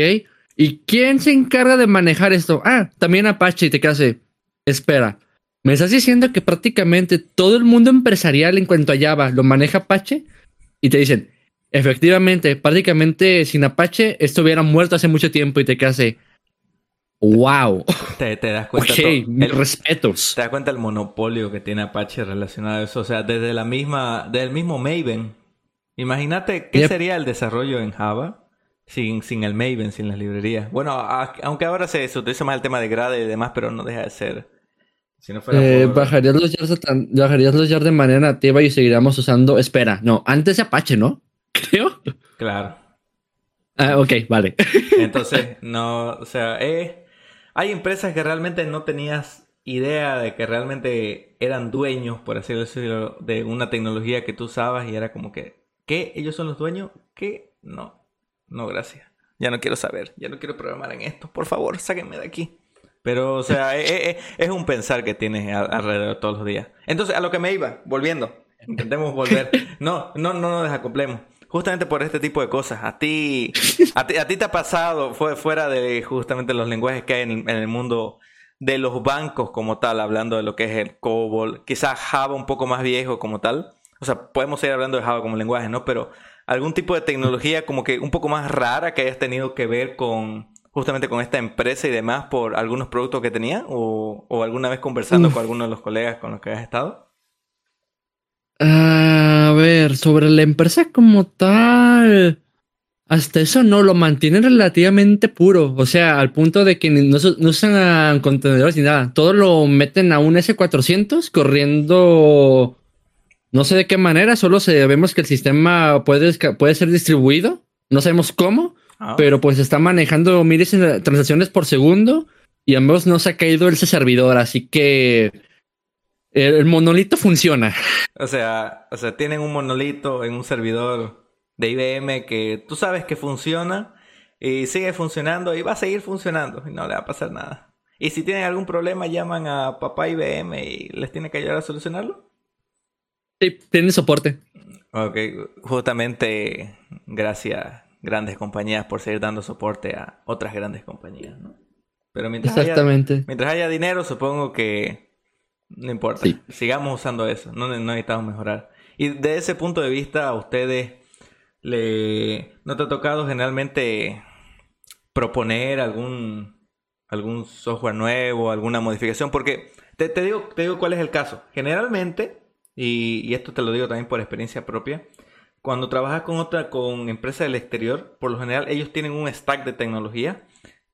¿Y quién se encarga de manejar esto? Ah, también Apache y te quedas de, espera. ¿Me estás diciendo que prácticamente todo el mundo empresarial en cuanto a Java lo maneja Apache? Y te dicen, efectivamente, prácticamente sin Apache esto hubiera muerto hace mucho tiempo y te quedas de, wow. Te, te das cuenta. Ok, todo- mis el- respetos. te das cuenta el monopolio que tiene Apache relacionado a eso. O sea, desde la misma, del mismo Maven. Imagínate qué Yep. sería el desarrollo en Java sin, sin el Maven, sin las librerías. Bueno, a- aunque ahora se, se utiliza más el tema de grade y demás, pero no deja de ser. Si no fuera Eh, por- bajarías, los jars de tan- bajarías los jars de manera nativa y seguiríamos usando. Espera, no, antes de Apache, ¿no? Creo. Claro. Ah, ok, vale. Entonces, no, o sea, eh, hay empresas que realmente no tenías idea de que realmente eran dueños, por así decirlo, de una tecnología que tú usabas y era como que, ¿qué? ¿Ellos son los dueños? ¿Qué? No, no, gracias. Ya no quiero saber, ya no quiero programar en esto. Por favor, sáquenme de aquí. Pero, o sea, es, e, e, es, un pensar que tienes alrededor todos los días. Entonces, a lo que me iba, volviendo. Intentemos volver. No, no, no nos desacoplemos. Justamente por este tipo de cosas. A ti, a ti, a ti te ha pasado, fue fuera de justamente los lenguajes que hay en el mundo de los bancos como tal, hablando de lo que es el COBOL, quizás Java un poco más viejo como tal. O sea, podemos seguir hablando de Java como lenguaje, ¿no? Pero algún tipo de tecnología como que un poco más rara que hayas tenido que ver con justamente con esta empresa y demás por algunos productos que tenía o, alguna vez conversando con alguno de los colegas con los que has estado. A ver, sobre la empresa como tal. Hasta eso no, lo mantienen relativamente puro. O sea, al punto de que no, usan contenedores ni nada. Todo lo meten a un S400 corriendo. No sé de qué manera, solo sabemos que el sistema puede, puede ser distribuido. No sabemos cómo, ah. pero pues está manejando miles de transacciones por segundo y ambos no se ha caído ese servidor. Así que el monolito funciona. O sea, o sea, tienen un monolito en un servidor de IBM que tú sabes que funciona y sigue funcionando y va a seguir funcionando y no le va a pasar nada. Y si tienen algún problema, llaman a papá IBM y les tiene que ayudar a solucionarlo. Sí, tienen soporte. Ok, justamente gracias grandes compañías por seguir dando soporte a otras grandes compañías, ¿no? Pero mientras Exactamente. mientras haya dinero, supongo que no importa. Sigamos usando eso, no, no necesitamos mejorar. Y de ese punto de vista, a ustedes le ¿No te ha tocado generalmente proponer algún, algún software nuevo, alguna modificación? Porque te, digo, te digo cuál es el caso. Generalmente, y, esto te lo digo también por experiencia propia, cuando trabajas con otra, con empresas del exterior, por lo general ellos tienen un stack de tecnología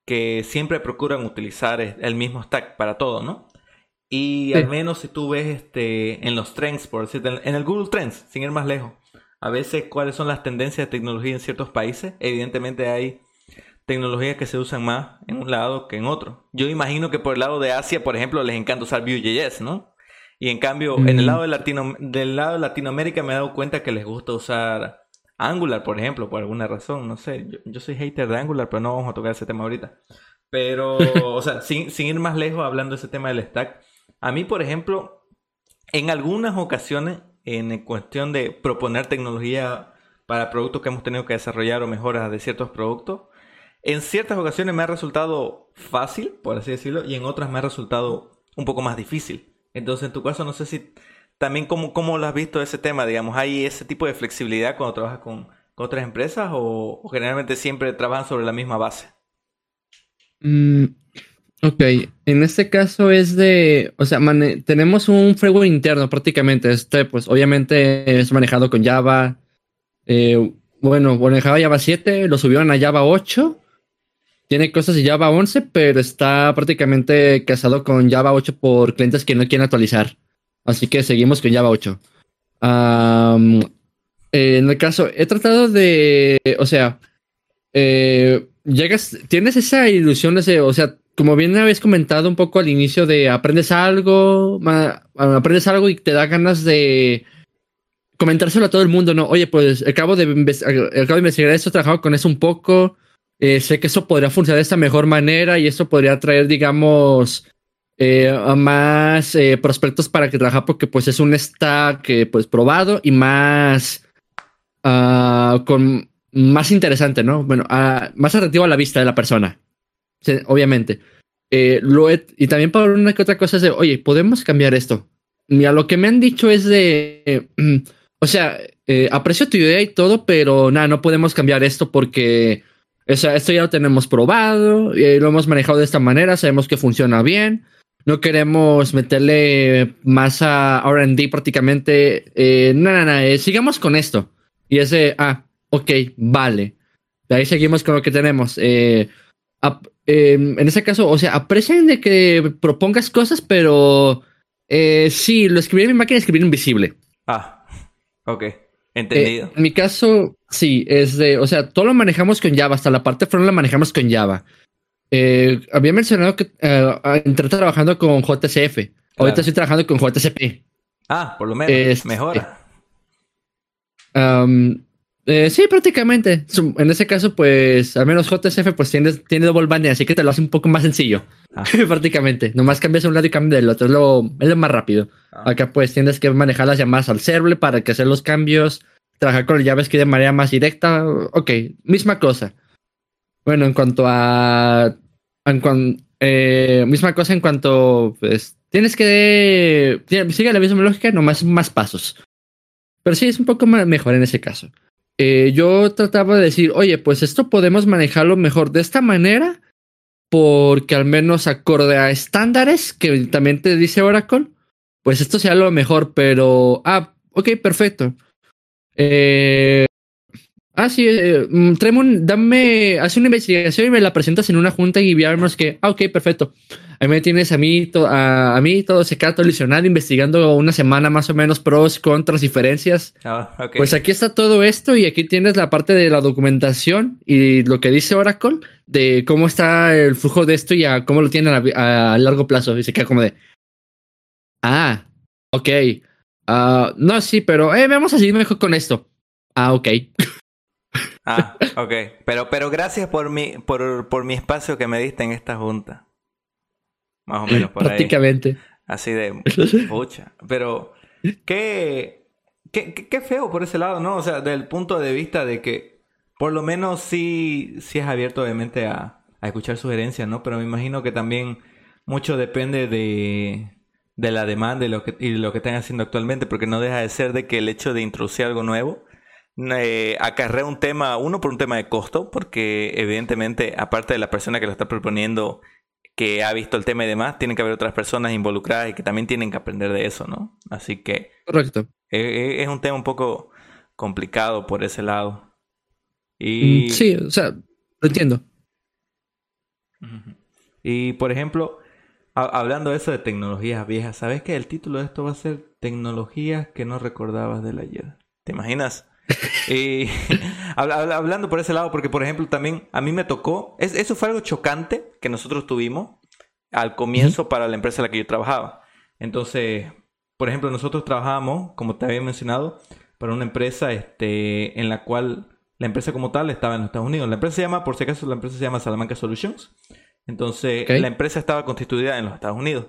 que siempre procuran utilizar el mismo stack para todo, ¿no? Y al menos si tú ves este, en los trends, por decirte, en el Google Trends, sin ir más lejos, a veces cuáles son las tendencias de tecnología en ciertos países. Evidentemente hay tecnologías que se usan más en un lado que en otro. Yo imagino que por el lado de Asia, por ejemplo, les encanta usar Vue.js, ¿no? Y en cambio, en el mm. lado de Latino, del lado de Latinoamérica me he dado cuenta que les gusta usar Angular, por ejemplo, por alguna razón. No sé, yo, soy hater de Angular, pero no vamos a tocar ese tema ahorita. Pero, o sea, sin, sin ir más lejos hablando de ese tema del stack, a mí, por ejemplo, en algunas ocasiones en cuestión de proponer tecnología para productos que hemos tenido que desarrollar o mejoras de ciertos productos. En ciertas ocasiones me ha resultado fácil, por así decirlo, y en otras me ha resultado un poco más difícil. Entonces, en tu caso, no sé si también cómo, cómo lo has visto ese tema, digamos, ¿hay ese tipo de flexibilidad cuando trabajas con, otras empresas o, generalmente siempre trabajan sobre la misma base? Mm, Ok, en este caso es de, o sea, tenemos un framework interno prácticamente. Este, pues obviamente es manejado con Java. Eh, bueno, manejaba Java 7, lo subieron a Java 8. Tiene cosas de Java 11, pero está prácticamente casado con Java 8 por clientes que no quieren actualizar. Así que seguimos con Java 8. en el caso, he tratado de, o sea, eh, llegas, tienes esa ilusión, ese, o sea, como bien habéis comentado un poco al inicio de aprendes algo, aprendes algo y te da ganas de comentárselo a todo el mundo, ¿no? Oye, pues acabo de, acabo de investigar esto, he trabajado con eso un poco, eh, sé que eso podría funcionar de esta mejor manera y eso podría traer, digamos, eh, más eh, prospectos para que trabajar porque pues es un stack pues probado y más ah, con más interesante, ¿no? Bueno, ah, más atractivo a la vista de la persona obviamente. Y también para una que otra cosa es de, oye, podemos cambiar esto. Mira, lo que me han dicho es de, o sea, aprecio tu idea y todo, pero nada, no podemos cambiar esto porque, o sea, esto ya lo tenemos probado, y lo hemos manejado de esta manera, sabemos que funciona bien. No queremos meterle más a RD prácticamente. Eh, no, no, no, sigamos con esto. Y ese, ah, ok, vale. De ahí seguimos con lo que tenemos. Eh, Em, en ese caso, o sea, aprecian de que propongas cosas, pero eh, sí, lo escribí en mi máquina, escribir invisible. Ah, ok, entendido. Eh, en mi caso, sí, es de, o sea, todo lo manejamos con Java, hasta la parte front la manejamos con Java. Eh, había mencionado que eh, entré trabajando con JCF. Ahorita estoy trabajando con JCP. Ah, por lo menos. mejora. Eh, sí, prácticamente. En ese caso, pues, al menos JSF pues tiene, tiene double banding, así que te lo hace un poco más sencillo. Ah. prácticamente. Nomás cambias un lado y cambias del otro. Es lo, es lo más rápido. Ah. Acá pues tienes que manejar las llamadas al server para que hacer los cambios, trabajar con el JavaScript de manera más directa. Ok, misma cosa. Bueno, en cuanto a... En eh, misma cosa en cuanto, pues, tienes que... Sigue la misma lógica, nomás más pasos. Pero sí, es un poco mejor en ese caso. Eh, yo trataba de decir, oye, pues esto podemos manejarlo mejor de esta manera, porque al menos acorde a estándares que también te dice Oracle, pues esto sea lo mejor, pero, ah, ok, perfecto. Eh, ah, sí, eh, mm, dame, haz una investigación y me la presentas en una junta y veamos que, ah, ok, perfecto. Ahí me tienes a mí, a, mí todo ese caso lesionado, investigando una semana más o menos pros, contras, diferencias. Ah, pues aquí está todo esto y aquí tienes la parte de la documentación y lo que dice Oracle de cómo está el flujo de esto y a cómo lo tienen a, largo plazo. Y se queda como de, ah, ok. Uh, no, sí, pero eh, vamos a seguir mejor con esto. Ah, ok. ah, ok. Pero, pero gracias por mi, por, por mi espacio que me diste en esta junta. Más o menos por Prácticamente. Así de pucha. Pero qué, qué, qué, feo por ese lado, ¿no? O sea, del punto de vista de que por lo menos sí, sí es abierto obviamente a, a escuchar sugerencias, ¿no? Pero me imagino que también mucho depende de, de la demanda y lo, que, y lo que están haciendo actualmente, porque no deja de ser de que el hecho de introducir algo nuevo eh, acarrea un tema, uno por un tema de costo, porque evidentemente, aparte de la persona que lo está proponiendo que ha visto el tema y demás, tienen que haber otras personas involucradas y que también tienen que aprender de eso, ¿no? Así que... Correcto. E, e, es, un tema un poco complicado por ese lado. Y... Mm, sí, o sea, lo entiendo. Y por ejemplo, hablando de eso de tecnologías viejas, ¿sabes que el título de esto va a ser Tecnologías que no recordabas del ayer? ¿Te imaginas? Y hablando por ese lado, porque por ejemplo también a mí me tocó, eso fue algo chocante que nosotros tuvimos al comienzo para la empresa en la que yo trabajaba. Entonces, por ejemplo, nosotros trabajábamos, como te había mencionado, para una empresa este, en la cual la empresa como tal estaba en los Estados Unidos. La empresa se llama, por si acaso, la empresa se llama Salamanca Solutions. Entonces, la empresa estaba constituida en los Estados Unidos.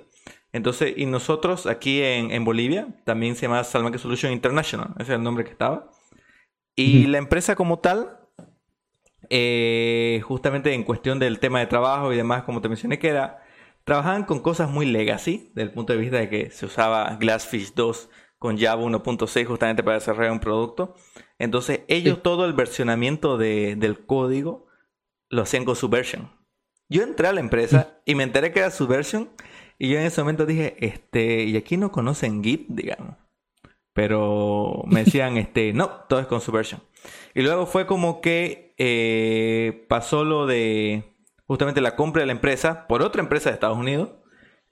Entonces, y nosotros aquí en, en Bolivia también se llama Salamanca Solutions International, ese es el nombre que estaba. Y la empresa como tal, eh, justamente en cuestión del tema de trabajo y demás, como te mencioné, que era, trabajaban con cosas muy legacy, desde el punto de vista de que se usaba Glassfish 2 con Java 1.6 justamente para desarrollar un producto. Entonces ellos todo el versionamiento del código lo hacían con Subversion. Yo entré a la empresa y me enteré que era Subversion y yo en ese momento dije, este, y aquí no conocen Git, digamos. Pero me decían, este, no, todo es con Subversion. Y luego fue como que eh, pasó lo de justamente la compra de la empresa por otra empresa de Estados Unidos.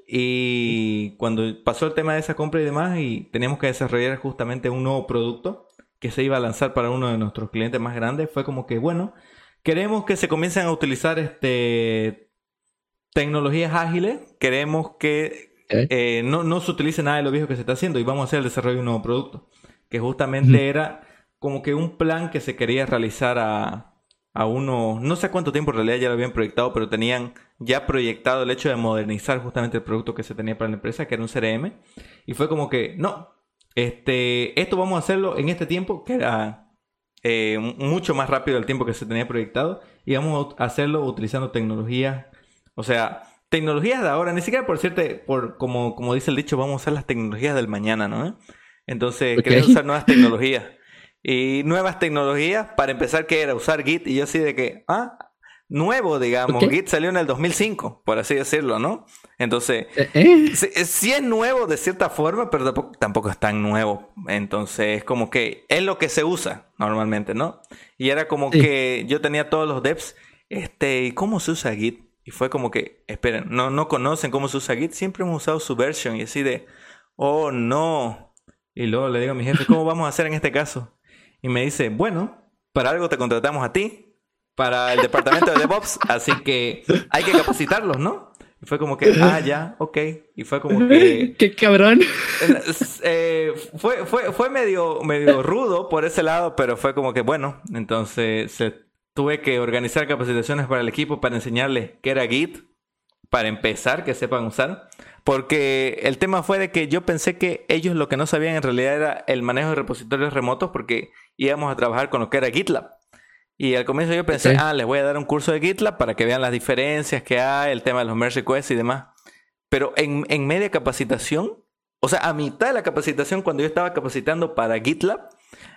Y cuando pasó el tema de esa compra y demás, y teníamos que desarrollar justamente un nuevo producto que se iba a lanzar para uno de nuestros clientes más grandes, fue como que, bueno, queremos que se comiencen a utilizar este tecnologías ágiles, queremos que eh, no, no se utilice nada de lo viejo que se está haciendo y vamos a hacer el desarrollo de un nuevo producto. Que justamente era como que un plan que se quería realizar a, a uno, no sé cuánto tiempo en realidad ya lo habían proyectado, pero tenían ya proyectado el hecho de modernizar justamente el producto que se tenía para la empresa, que era un CRM. Y fue como que, no, este, esto vamos a hacerlo en este tiempo, que era eh, mucho más rápido del tiempo que se tenía proyectado, y vamos a hacerlo utilizando tecnologías, o sea, tecnologías de ahora, ni siquiera por cierto, por, como, como dice el dicho, vamos a usar las tecnologías del mañana, ¿no? Entonces, queremos usar nuevas tecnologías. Y nuevas tecnologías, para empezar, que era usar Git, y yo así de que, ah, nuevo, digamos. Git salió en el 2005, por así decirlo, ¿no? Entonces, ¿Eh? eh. Sí, es nuevo de cierta forma, pero tampoco, es tan nuevo. Entonces, es como que es lo que se usa normalmente, ¿no? Y era como que yo tenía todos los devs, este, ¿y cómo se usa Git? Y fue como que, esperen, no, no conocen cómo se usa Git, siempre hemos usado su version y así de, oh no. Y luego le digo a mi jefe, ¿cómo vamos a hacer en este caso? Y me dice, bueno, para algo te contratamos a ti. para el departamento de DevOps, así que hay que capacitarlos, ¿no? Y fue como que, ah, ya, ok. Y fue como que... ¡Qué cabrón! Eh, fue, fue, fue medio, medio rudo por ese lado, pero fue como que, bueno, entonces tuve que organizar capacitaciones para el equipo para enseñarles qué era Git, para empezar, que sepan usar. Porque el tema fue de que yo pensé que ellos lo que no sabían en realidad era el manejo de repositorios remotos porque íbamos a trabajar con lo que era GitLab. Y al comienzo yo pensé, ah, les voy a dar un curso de GitLab para que vean las diferencias que hay, el tema de los merge requests y demás. Pero en, en media capacitación, o sea, a mitad de la capacitación, cuando yo estaba capacitando para GitLab,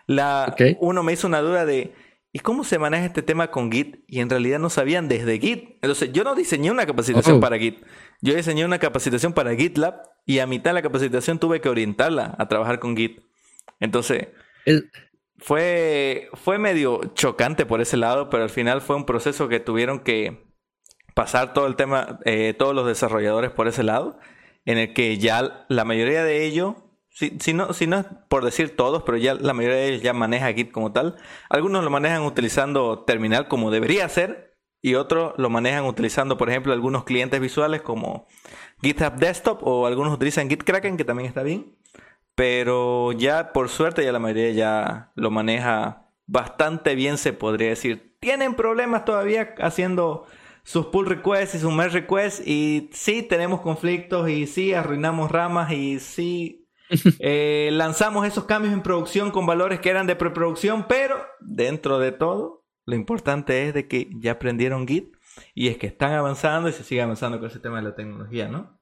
la, uno me hizo una duda de, ¿y cómo se maneja este tema con Git? Y en realidad no sabían desde Git. Entonces, yo no diseñé una capacitación oh. para Git. Yo diseñé una capacitación para GitLab y a mitad de la capacitación tuve que orientarla a trabajar con Git. Entonces, fue, fue medio chocante por ese lado, pero al final fue un proceso que tuvieron que pasar todo el tema, eh, todos los desarrolladores por ese lado, en el que ya la mayoría de ellos, si, si, no, si no es por decir todos, pero ya la mayoría de ellos ya maneja Git como tal. Algunos lo manejan utilizando terminal como debería ser, y otros lo manejan utilizando, por ejemplo, algunos clientes visuales como GitHub Desktop o algunos utilizan GitKraken, que también está bien. Pero ya, por suerte, ya la mayoría ya lo maneja bastante bien, se podría decir. Tienen problemas todavía haciendo sus pull requests y sus merge requests y sí tenemos conflictos y sí arruinamos ramas y sí eh, lanzamos esos cambios en producción con valores que eran de preproducción, pero dentro de todo lo importante es de que ya aprendieron Git y es que están avanzando y se sigue avanzando con ese tema de la tecnología, ¿no?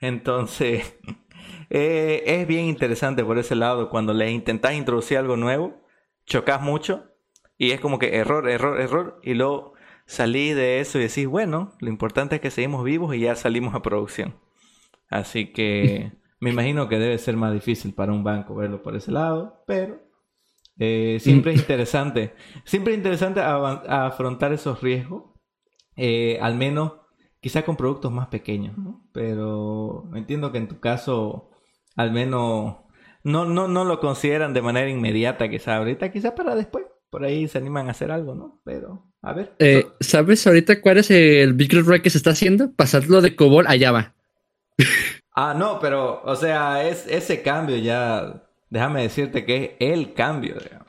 Entonces, eh, es bien interesante por ese lado. Cuando le intentas introducir algo nuevo, chocas mucho y es como que error, error, error. Y luego salís de eso y decís, bueno, lo importante es que seguimos vivos y ya salimos a producción. Así que me imagino que debe ser más difícil para un banco verlo por ese lado, pero eh, siempre es interesante, siempre es interesante afrontar esos riesgos, eh, al menos quizá con productos más pequeños, ¿no? Pero entiendo que en tu caso, al menos, no, no, no lo consideran de manera inmediata, quizá ahorita, quizá para después, por ahí se animan a hacer algo, ¿no? Pero, a ver. Eh, ¿Sabes ahorita cuál es el Big Red que se está haciendo? Pasarlo de COBOL a Java. ah, no, pero, o sea, es ese cambio ya déjame decirte que es el cambio, digamos.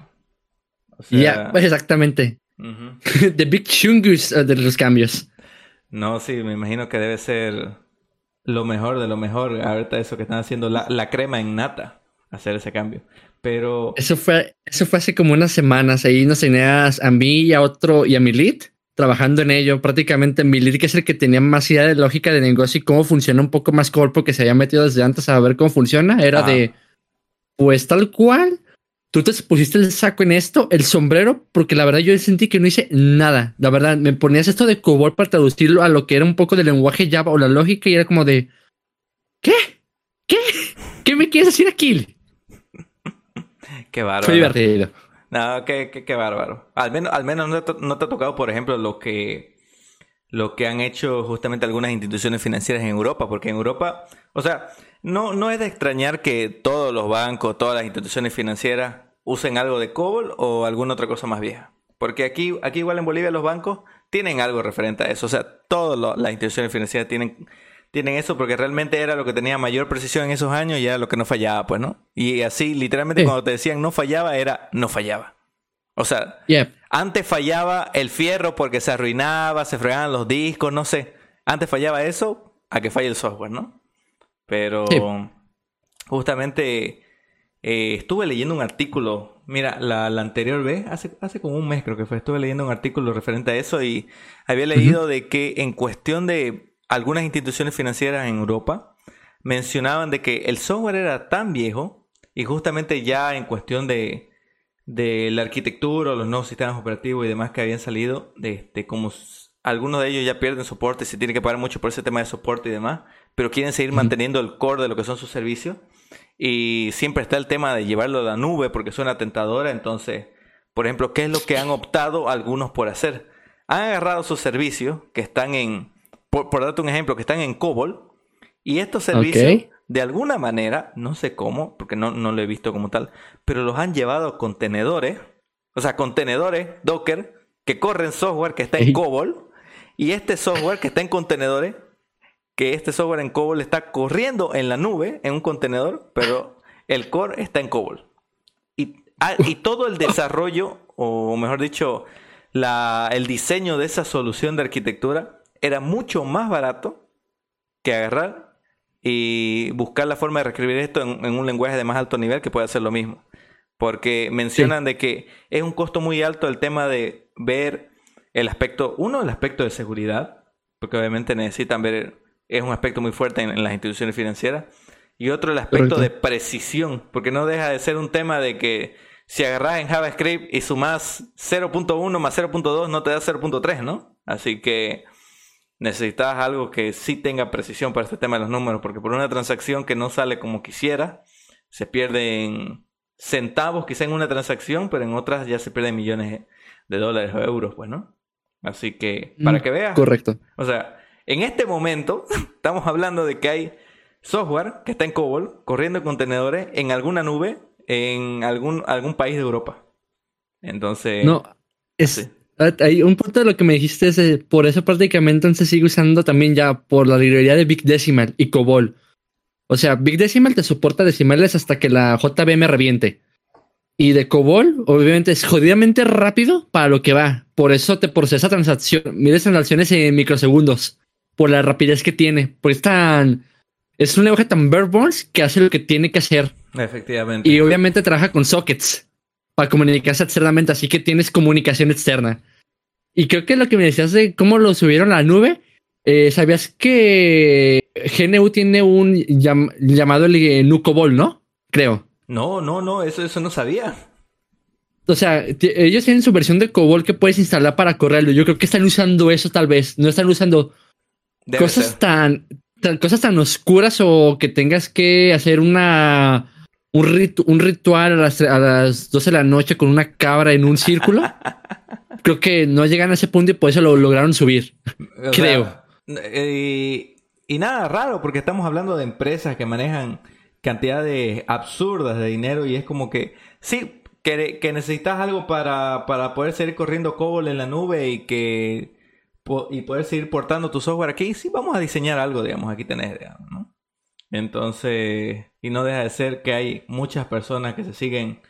Ya, pues exactamente. The Big Chungus uh, de los cambios. No, sí, me imagino que debe ser lo mejor de lo mejor. Ahorita eso que están haciendo, la, crema en nata, hacer ese cambio. Pero. Eso fue, eso fue hace como unas semanas. Ahí nos tenías a mí y a otro y a Milit trabajando en ello. Prácticamente Milit, que es el que tenía más idea de lógica de negocio y cómo funciona un poco más corpo, que se había metido desde antes a ver cómo funciona. Era de pues tal cual, tú te pusiste el saco en esto, el sombrero, porque la verdad yo sentí que no hice nada. La verdad, me ponías esto de COBOL para traducirlo a lo que era un poco de lenguaje Java o la lógica y era como de, ¿qué? ¿Qué? ¿Qué me quieres decir aquí? qué bárbaro. Fue divertido. No, qué, qué, qué bárbaro. Al menos, al menos no, te, ha tocado, por ejemplo, lo que que han hecho justamente algunas instituciones financieras en Europa, porque en Europa, o sea, no, no es de extrañar que todos los bancos, todas las instituciones financieras usen algo de COBOL o alguna otra cosa más vieja. Porque aquí, aquí igual en Bolivia los bancos tienen algo referente a eso. O sea, todas las instituciones financieras tienen, tienen eso porque realmente era lo que tenía mayor precisión en esos años y era lo que no fallaba, pues, ¿no? Y así, literalmente, cuando te decían no fallaba, era no fallaba. O sea, antes fallaba el fierro porque se arruinaba, se fregaban los discos, no sé. Antes fallaba eso a que falle el software, ¿no? Pero justamente eh, estuve leyendo un artículo. Mira, la, anterior vez, hace, hace como un mes creo que fue, estuve leyendo un artículo referente a eso y había leído de que en cuestión de algunas instituciones financieras en Europa mencionaban de que el software era tan viejo y justamente ya en cuestión de de la arquitectura, los nuevos sistemas operativos y demás que habían salido, de, este, como algunos de ellos ya pierden soporte, se tiene que pagar mucho por ese tema de soporte y demás, pero quieren seguir manteniendo el core de lo que son sus servicios. Y siempre está el tema de llevarlo a la nube porque suena tentadora. Entonces, por ejemplo, ¿qué es lo que han optado algunos por hacer? Han agarrado sus servicios que están en, por, darte un ejemplo, que están en COBOL. Y estos servicios de alguna manera, no sé cómo, porque no, no lo he visto como tal, pero los han llevado a contenedores, o sea, contenedores Docker que corren software que está en COBOL y este software que está en contenedores, que este software en COBOL está corriendo en la nube, en un contenedor, pero el core está en COBOL. Y, ah, y todo el desarrollo, o mejor dicho, la, el diseño de esa solución de arquitectura era mucho más barato que agarrar y buscar la forma de reescribir esto en, un lenguaje de más alto nivel que pueda hacer lo mismo. Porque mencionan de que es un costo muy alto el tema de ver el aspecto, uno, el aspecto de seguridad, porque obviamente necesitan ver, es un aspecto muy fuerte en, las instituciones financieras, y otro, el aspecto de precisión, porque no deja de ser un tema de que si agarras en JavaScript y sumas 0.1 más 0.2 no te da 0.3, ¿no? Así que necesitas algo que sí tenga precisión para este tema de los números, porque por una transacción que no sale como quisiera, se pierden centavos quizá en una transacción, pero en otras ya se pierden millones de dólares o euros, pues, ¿no? Así que, para mm, que veas. Correcto. O sea, en este momento estamos hablando de que hay software que está en COBOL, corriendo contenedores en alguna nube en algún, algún país de Europa. Entonces. No, es, hay un punto de lo que me dijiste es eh, por eso prácticamente se sigue usando también ya por la librería de Big Decimal y COBOL. O sea, Big Decimal te soporta decimales hasta que la JVM reviente. Y de COBOL, obviamente, es jodidamente rápido para lo que va. Por eso te procesa transacción, miles transacciones en microsegundos. Por la rapidez que tiene. Pues tan. Es un lenguaje tan bare que hace lo que tiene que hacer. Efectivamente. Y obviamente trabaja con sockets para comunicarse externamente, así que tienes comunicación externa. Y creo que lo que me decías de cómo lo subieron a la nube, eh, ¿sabías que GNU tiene un llamado el Nucobol, no? Creo. No, no, no, eso, eso no sabía. O sea, ellos tienen su versión de COBOL que puedes instalar para correrlo. Yo creo que están usando eso tal vez. No están usando cosas tan, cosas tan oscuras o que tengas que hacer una un, un ritual a las, a las 12 de la noche con una cabra en un círculo. Creo que no llegan a ese punto y por eso lo lograron subir. Creo. Eh, y, nada raro, porque estamos hablando de empresas que manejan cantidades absurdas de dinero y es como que, sí, que, que necesitas algo para, para poder seguir corriendo COBOL en la nube y que y poder seguir portando tu software aquí, sí, vamos a diseñar algo, digamos, aquí tenés, digamos, ¿no? Entonces, y no deja de ser que hay muchas personas que se siguen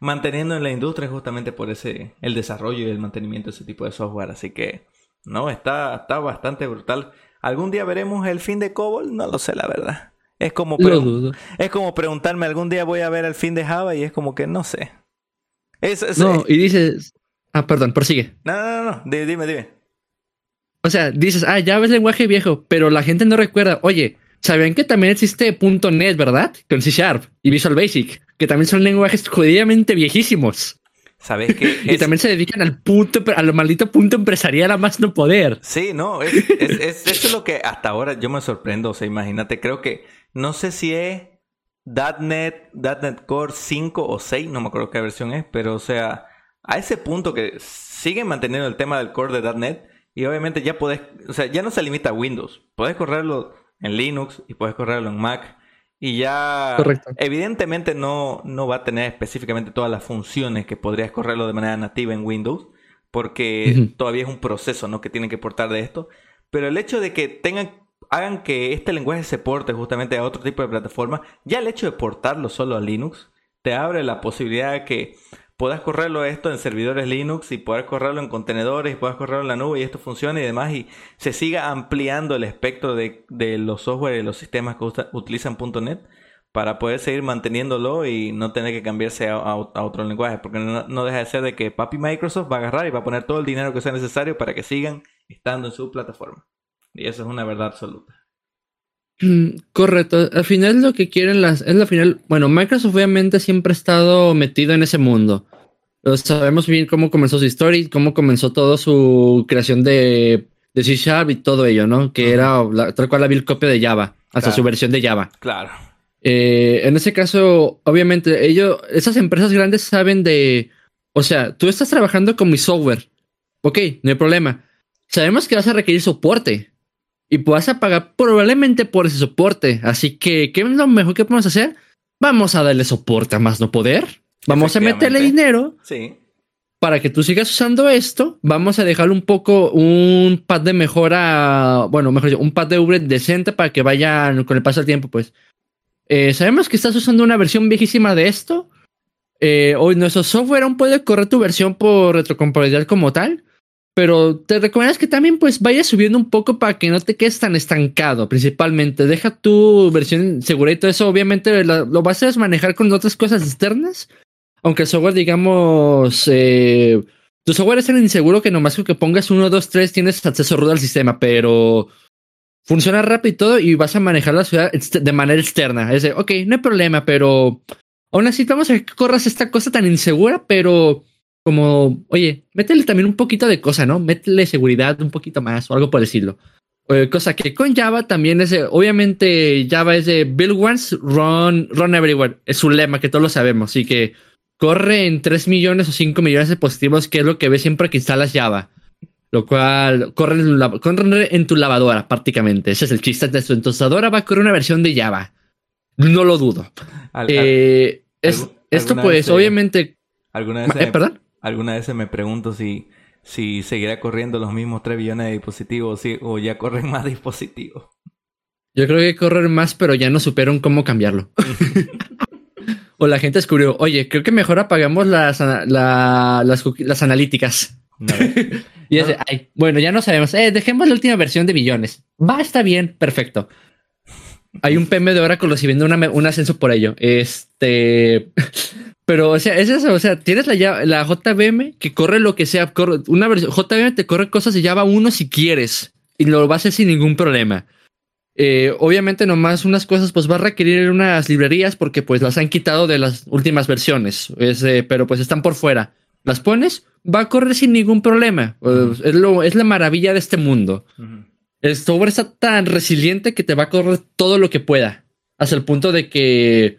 manteniendo en la industria justamente por ese, el desarrollo y el mantenimiento de ese tipo de software. Así que, no, está, está bastante brutal. ¿Algún día veremos el fin de COBOL? No lo sé, la verdad. Es como, es como preguntarme, algún día voy a ver el fin de Java y es como que no sé. no, y dices, ah, perdón, prosigue. No, no, no, no, dime, dime. O sea, dices, ah, ya ves lenguaje viejo, pero la gente no recuerda, oye, ¿Sabían que también existe .NET, verdad? Con C Sharp y Visual Basic, que también son lenguajes jodidamente viejísimos. ¿Sabes qué? y también se dedican al punto, al maldito punto empresarial a más no poder. Sí, no, es, eso es lo que hasta ahora yo me sorprendo. O sea, imagínate, creo que no sé si es .NET, .NET Core 5 o 6, no me acuerdo qué versión es, pero o sea, a ese punto que siguen manteniendo el tema del core de .NET y obviamente ya puedes, o sea, ya no se limita a Windows, puedes correrlo en Linux y puedes correrlo en Mac. Y ya evidentemente no, no va a tener específicamente todas las funciones que podrías correrlo de manera nativa en Windows, porque todavía es un proceso ¿no? que tienen que portar de esto. Pero el hecho de que tengan, hagan que este lenguaje se porte justamente a otro tipo de plataforma, ya el hecho de portarlo solo a Linux, te abre la posibilidad de que puedas correrlo esto en servidores Linux y poder correrlo en contenedores y puedas correrlo en la nube y esto funcione y demás y se siga ampliando el espectro de, los software y los sistemas que utilizan .NET para poder seguir manteniéndolo y no tener que cambiarse a, otro lenguaje porque no, deja de ser de que papi Microsoft va a agarrar y va a poner todo el dinero que sea necesario para que sigan estando en su plataforma y eso es una verdad absoluta. Mm, correcto. Al final lo que quieren las es la final. Bueno, Microsoft obviamente siempre ha estado metido en ese mundo. sabemos bien cómo comenzó su historia, cómo comenzó toda su creación de, de C Sharp y todo ello, ¿no? Que era la, tal cual la vil copia de Java, hasta su versión de Java. Claro. Eh, en ese caso, obviamente, ellos, esas empresas grandes saben de, o sea, tú estás trabajando con mi software. Ok, no hay problema. Sabemos que vas a requerir soporte y vas a pagar probablemente por ese soporte. Así que, ¿qué es lo mejor que podemos hacer? Vamos a darle soporte a más no poder. Vamos a meterle dinero. Sí. para que tú sigas usando esto, vamos a dejar un poco un pad de mejora, bueno, mejor dicho, un pad de upgrade decente para que vayan con el paso del tiempo, pues. Eh, sabemos que estás usando una versión viejísima de esto. Eh, hoy nuestro software aún puede correr tu versión por retrocompatibilidad como tal, pero te recomiendas que también pues vayas subiendo un poco para que no te quedes tan estancado, principalmente. Deja tu versión segura y todo eso, obviamente lo vas a manejar con otras cosas externas, aunque el software, digamos, eh, tu software es tan inseguro que nomás que pongas 1, 2, 3 tienes acceso rudo al sistema, pero funciona rápido y todo y vas a manejar la ciudad de manera externa. Es de, ok, no hay problema, pero aún así vamos a que corras esta cosa tan insegura, pero como, oye, métele también un poquito de cosa, ¿no? Métele seguridad un poquito más o algo por decirlo. Eh, cosa que con Java también es, de, obviamente Java es de build once, run, run everywhere. Es un lema que todos lo sabemos. Así que corre en 3 millones o 5 millones de dispositivos, que es lo que ves siempre que instalas Java. Lo cual corre en, tu lavadora prácticamente. Ese es el chiste de tu tostadora. Va a correr una versión de Java. No lo dudo. Eh, esto pues obviamente... ¿Alguna vez, eh, ¿perdón? Alguna vez me pregunto si, si seguirá corriendo los mismos 3 billones de dispositivos o ya corren más dispositivos. Yo creo que corren más, pero ya no supieron cómo cambiarlo. o la gente descubrió, oye, creo que mejor apagamos las, las, analíticas. y es ay, bueno, ya no sabemos. Eh, dejemos la última versión de billones. Va, está bien, perfecto. Hay un PM de Oracle recibiendo un ascenso por ello. Este. Pero, o sea, es eso. O sea, tienes la, la JVM que corre lo que sea. una versión. JVM te corre cosas de Java 1 si quieres. Y lo va a hacer sin ningún problema. Eh, obviamente nomás unas cosas pues va a requerir unas librerías porque pues las han quitado de las últimas versiones, pero pues están por fuera. Las pones, va a correr sin ningún problema. es, lo, es la maravilla de este mundo. El software está tan resiliente que te va a correr todo lo que pueda. Hasta el punto de que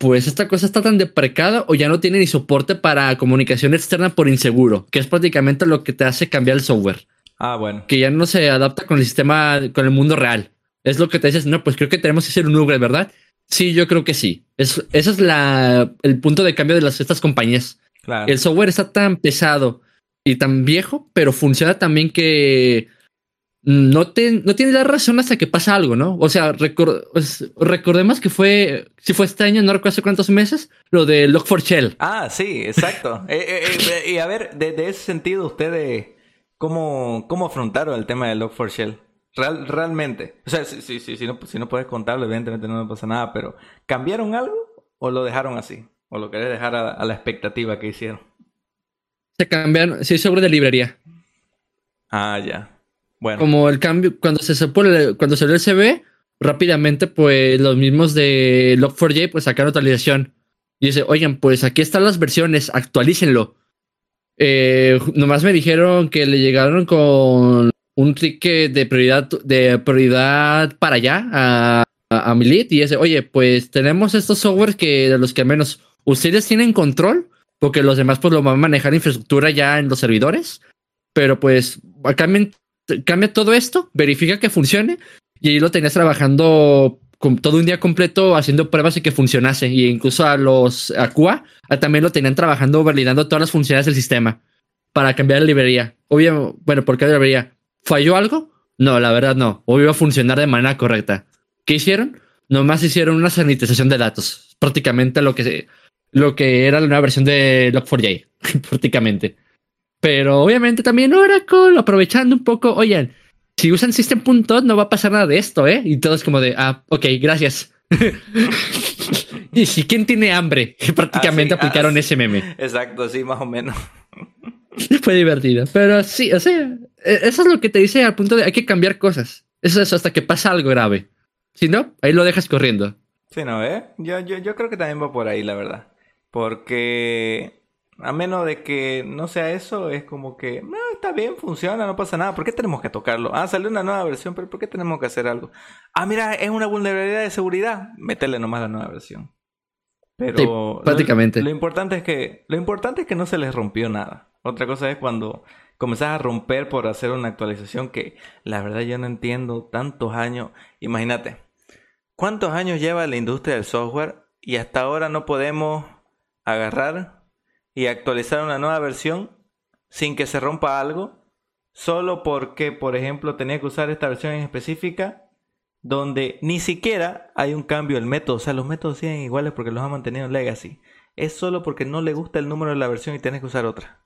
pues esta cosa está tan deprecada o ya no tiene ni soporte para comunicación externa por inseguro, que es prácticamente lo que te hace cambiar el software. Ah, bueno. Que ya no se adapta con el sistema, con el mundo real. Es lo que te dices, no, pues creo que tenemos que hacer un upgrade, ¿verdad? Sí, yo creo que sí. Es, ese es la, el punto de cambio de las, estas compañías. El software está tan pesado y tan viejo, pero funciona también que no, te, no tiene la razón hasta que pasa algo, ¿no? O sea, recordemos que fue, si fue este año, no recuerdo hace cuántos meses, lo de Log4Shell. Ah, sí, exacto. Eh, eh, eh, y a ver, de, ese sentido, ustedes, ¿cómo, ¿cómo afrontaron el tema de Log4Shell? Real, realmente. O sea, si, si, si, si, no, si no puedes contarlo, evidentemente no me pasa nada, pero ¿cambiaron algo o lo dejaron así? ¿O lo querés dejar a, la expectativa que hicieron? Se cambiaron, sí, sobre de librería. Ah, ya. Bueno. Como el cambio, cuando se cuando salió el CB, rápidamente, pues los mismos de Log4j, pues sacaron actualización. Y dice, oigan, pues aquí están las versiones, actualícenlo. Eh, nomás me dijeron que le llegaron con un ticket de prioridad, de prioridad para allá a, a, Milit y dice, oye, pues tenemos estos softwares que de los que al menos ustedes tienen control, porque los demás pues lo van a manejar infraestructura ya en los servidores, pero pues cambia, cambia todo esto, verifica que funcione y ahí lo tenías trabajando todo un día completo haciendo pruebas y que funcionase. Y incluso a los a QA también lo tenían trabajando validando todas las funciones del sistema para cambiar la librería. Obvio, bueno, ¿por qué la librería? ¿Falló algo? No, la verdad no. O iba a funcionar de manera correcta. ¿Qué hicieron? Nomás hicieron una sanitización de datos. Prácticamente lo que, lo que era la nueva versión de Log4j. prácticamente. Pero obviamente también Oracle, aprovechando un poco, oigan, si usan System.out no va a pasar nada de esto, ¿eh? Y todos como de, ah, ok, gracias. y si quién tiene hambre, prácticamente ah, aplicaron ah, ese meme. Exacto, sí, más o menos. Fue divertido. Pero sí, o sea, e, eso es lo que te dice al punto de hay que cambiar cosas. Eso es hasta que pasa algo grave. Si no, ahí lo dejas corriendo. Sí, no, ¿eh? Yo, yo, yo creo que también va por ahí, la verdad. Porque a menos de que no sea eso, es como que, no, está bien, funciona, no pasa nada. ¿Por qué tenemos que tocarlo? Ah, salió una nueva versión, pero ¿por qué tenemos que hacer algo? Ah, mira, es una vulnerabilidad de seguridad. Métele nomás la nueva versión. Pero prácticamente. lo, importante es que lo importante es que no se les rompió nada. Otra cosa es cuando comenzás a romper por hacer una actualización que la verdad yo no entiendo tantos años. Imagínate, ¿cuántos años lleva la industria del software y hasta ahora no podemos agarrar y actualizar una nueva versión sin que se rompa algo, solo porque, por ejemplo, tenía que usar esta versión en específica donde ni siquiera hay un cambio el método, o sea, los métodos siguen iguales porque los ha mantenido en Legacy. Es solo porque no le gusta el número de la versión y tienes que usar otra.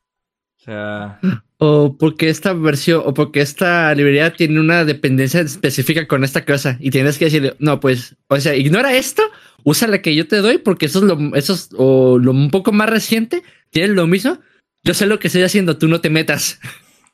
O sea, o porque esta versión o porque esta librería tiene una dependencia específica con esta cosa y tienes que decirle, no, pues, o sea, ignora esto, usa la que yo te doy porque eso es lo, eso es, o lo un poco más reciente, tienes lo mismo. Yo sé lo que estoy haciendo, tú no te metas.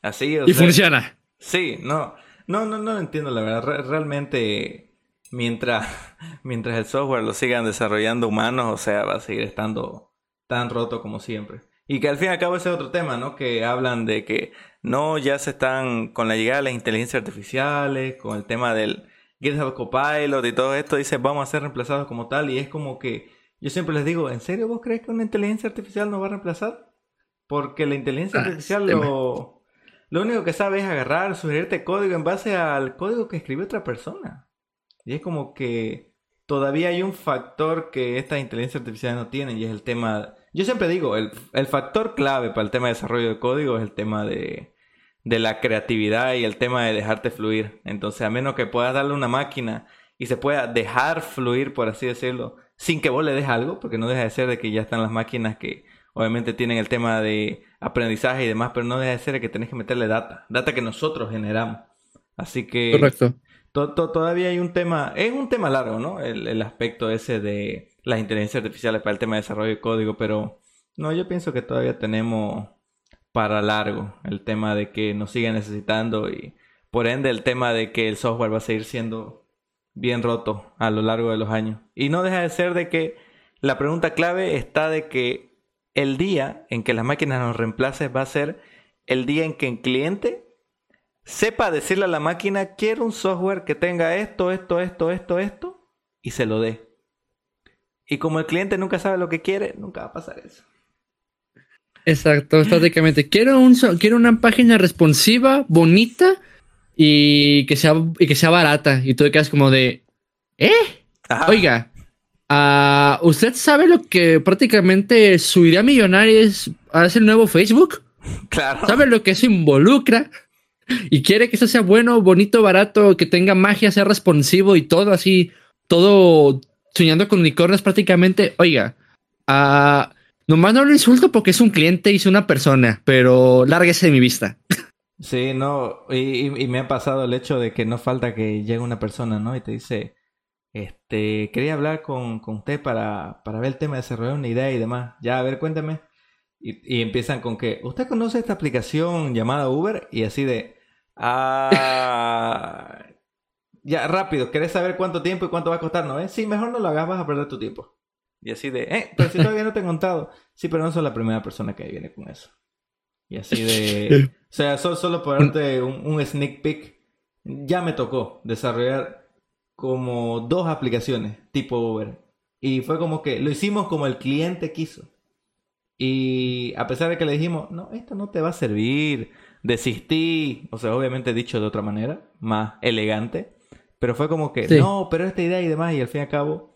Así, y funciona. Sí, no, no, no, no lo entiendo, la verdad. realmente, mientras, mientras el software lo sigan desarrollando humanos, o sea, va a seguir estando tan roto como siempre. Y que al fin y al cabo ese es otro tema, ¿no? Que hablan de que no, ya se están, con la llegada de las inteligencias artificiales, con el tema del GitHub Copilot y todo esto, dice, vamos a ser reemplazados como tal. Y es como que, yo siempre les digo, ¿en serio vos crees que una inteligencia artificial nos va a reemplazar? Porque la inteligencia ah, artificial lo lo único que sabe es agarrar, sugerirte código en base al código que escribe otra persona. Y es como que todavía hay un factor que estas inteligencias artificiales no tienen y es el tema... Yo siempre digo, el, factor clave para el tema de desarrollo de código es el tema de, de la creatividad y el tema de dejarte fluir. Entonces, a menos que puedas darle una máquina y se pueda dejar fluir, por así decirlo, sin que vos le des algo, porque no deja de ser de que ya están las máquinas que obviamente tienen el tema de aprendizaje y demás, pero no deja de ser que tenés que meterle data, data que nosotros generamos. Así que Correcto. todavía hay un tema, es un tema largo, ¿no? El, aspecto ese de las inteligencias artificiales para el tema de desarrollo de código, pero no, yo pienso que todavía tenemos para largo el tema de que nos sigue necesitando y por ende el tema de que el software va a seguir siendo bien roto a lo largo de los años. Y no deja de ser de que la pregunta clave está de que el día en que las máquinas nos reemplacen va a ser el día en que el cliente sepa decirle a la máquina, quiero un software que tenga esto, esto, esto, esto, esto, y se lo dé. Y como el cliente nunca sabe lo que quiere, nunca va a pasar eso. Exacto, prácticamente. Quiero, un, quiero una página responsiva, bonita y que sea, y que sea barata. Y tú te quedas como de, ¿eh? Oiga, Ah, ¿Usted sabe lo que prácticamente su idea millonaria es hacer el nuevo Facebook? Claro. ¿Sabe lo que eso involucra? Y quiere que eso sea bueno, bonito, barato, que tenga magia, sea responsivo y todo así, todo soñando con unicornios prácticamente. Oiga, uh, nomás no lo insulto porque es un cliente y es una persona, pero lárguese de mi vista. Sí, no, y, y me ha pasado el hecho de que no falta que llegue una persona, ¿no? Y te dice, este, quería hablar con, usted para, para, ver el tema de desarrollar una idea y demás. Ya, a ver, cuéntame. Y, empiezan con que, ¿usted conoce esta aplicación llamada Uber? Y así de, ah, ya, rápido, ¿querés saber cuánto tiempo y cuánto va a costar? ¿No? Eh? Sí, mejor no lo hagas, vas a perder tu tiempo. Y así de, eh, pero si todavía no te he contado. Sí, pero no soy la primera persona que viene con eso. Y así de, o sea, solo, solo por darte un, un sneak peek, ya me tocó desarrollar como dos aplicaciones tipo Uber. Y fue como que lo hicimos como el cliente quiso. Y a pesar de que le dijimos, no, esto no te va a servir, desistí, o sea, obviamente dicho de otra manera, más elegante, pero fue como que, no, pero esta idea y demás, y al fin y al cabo,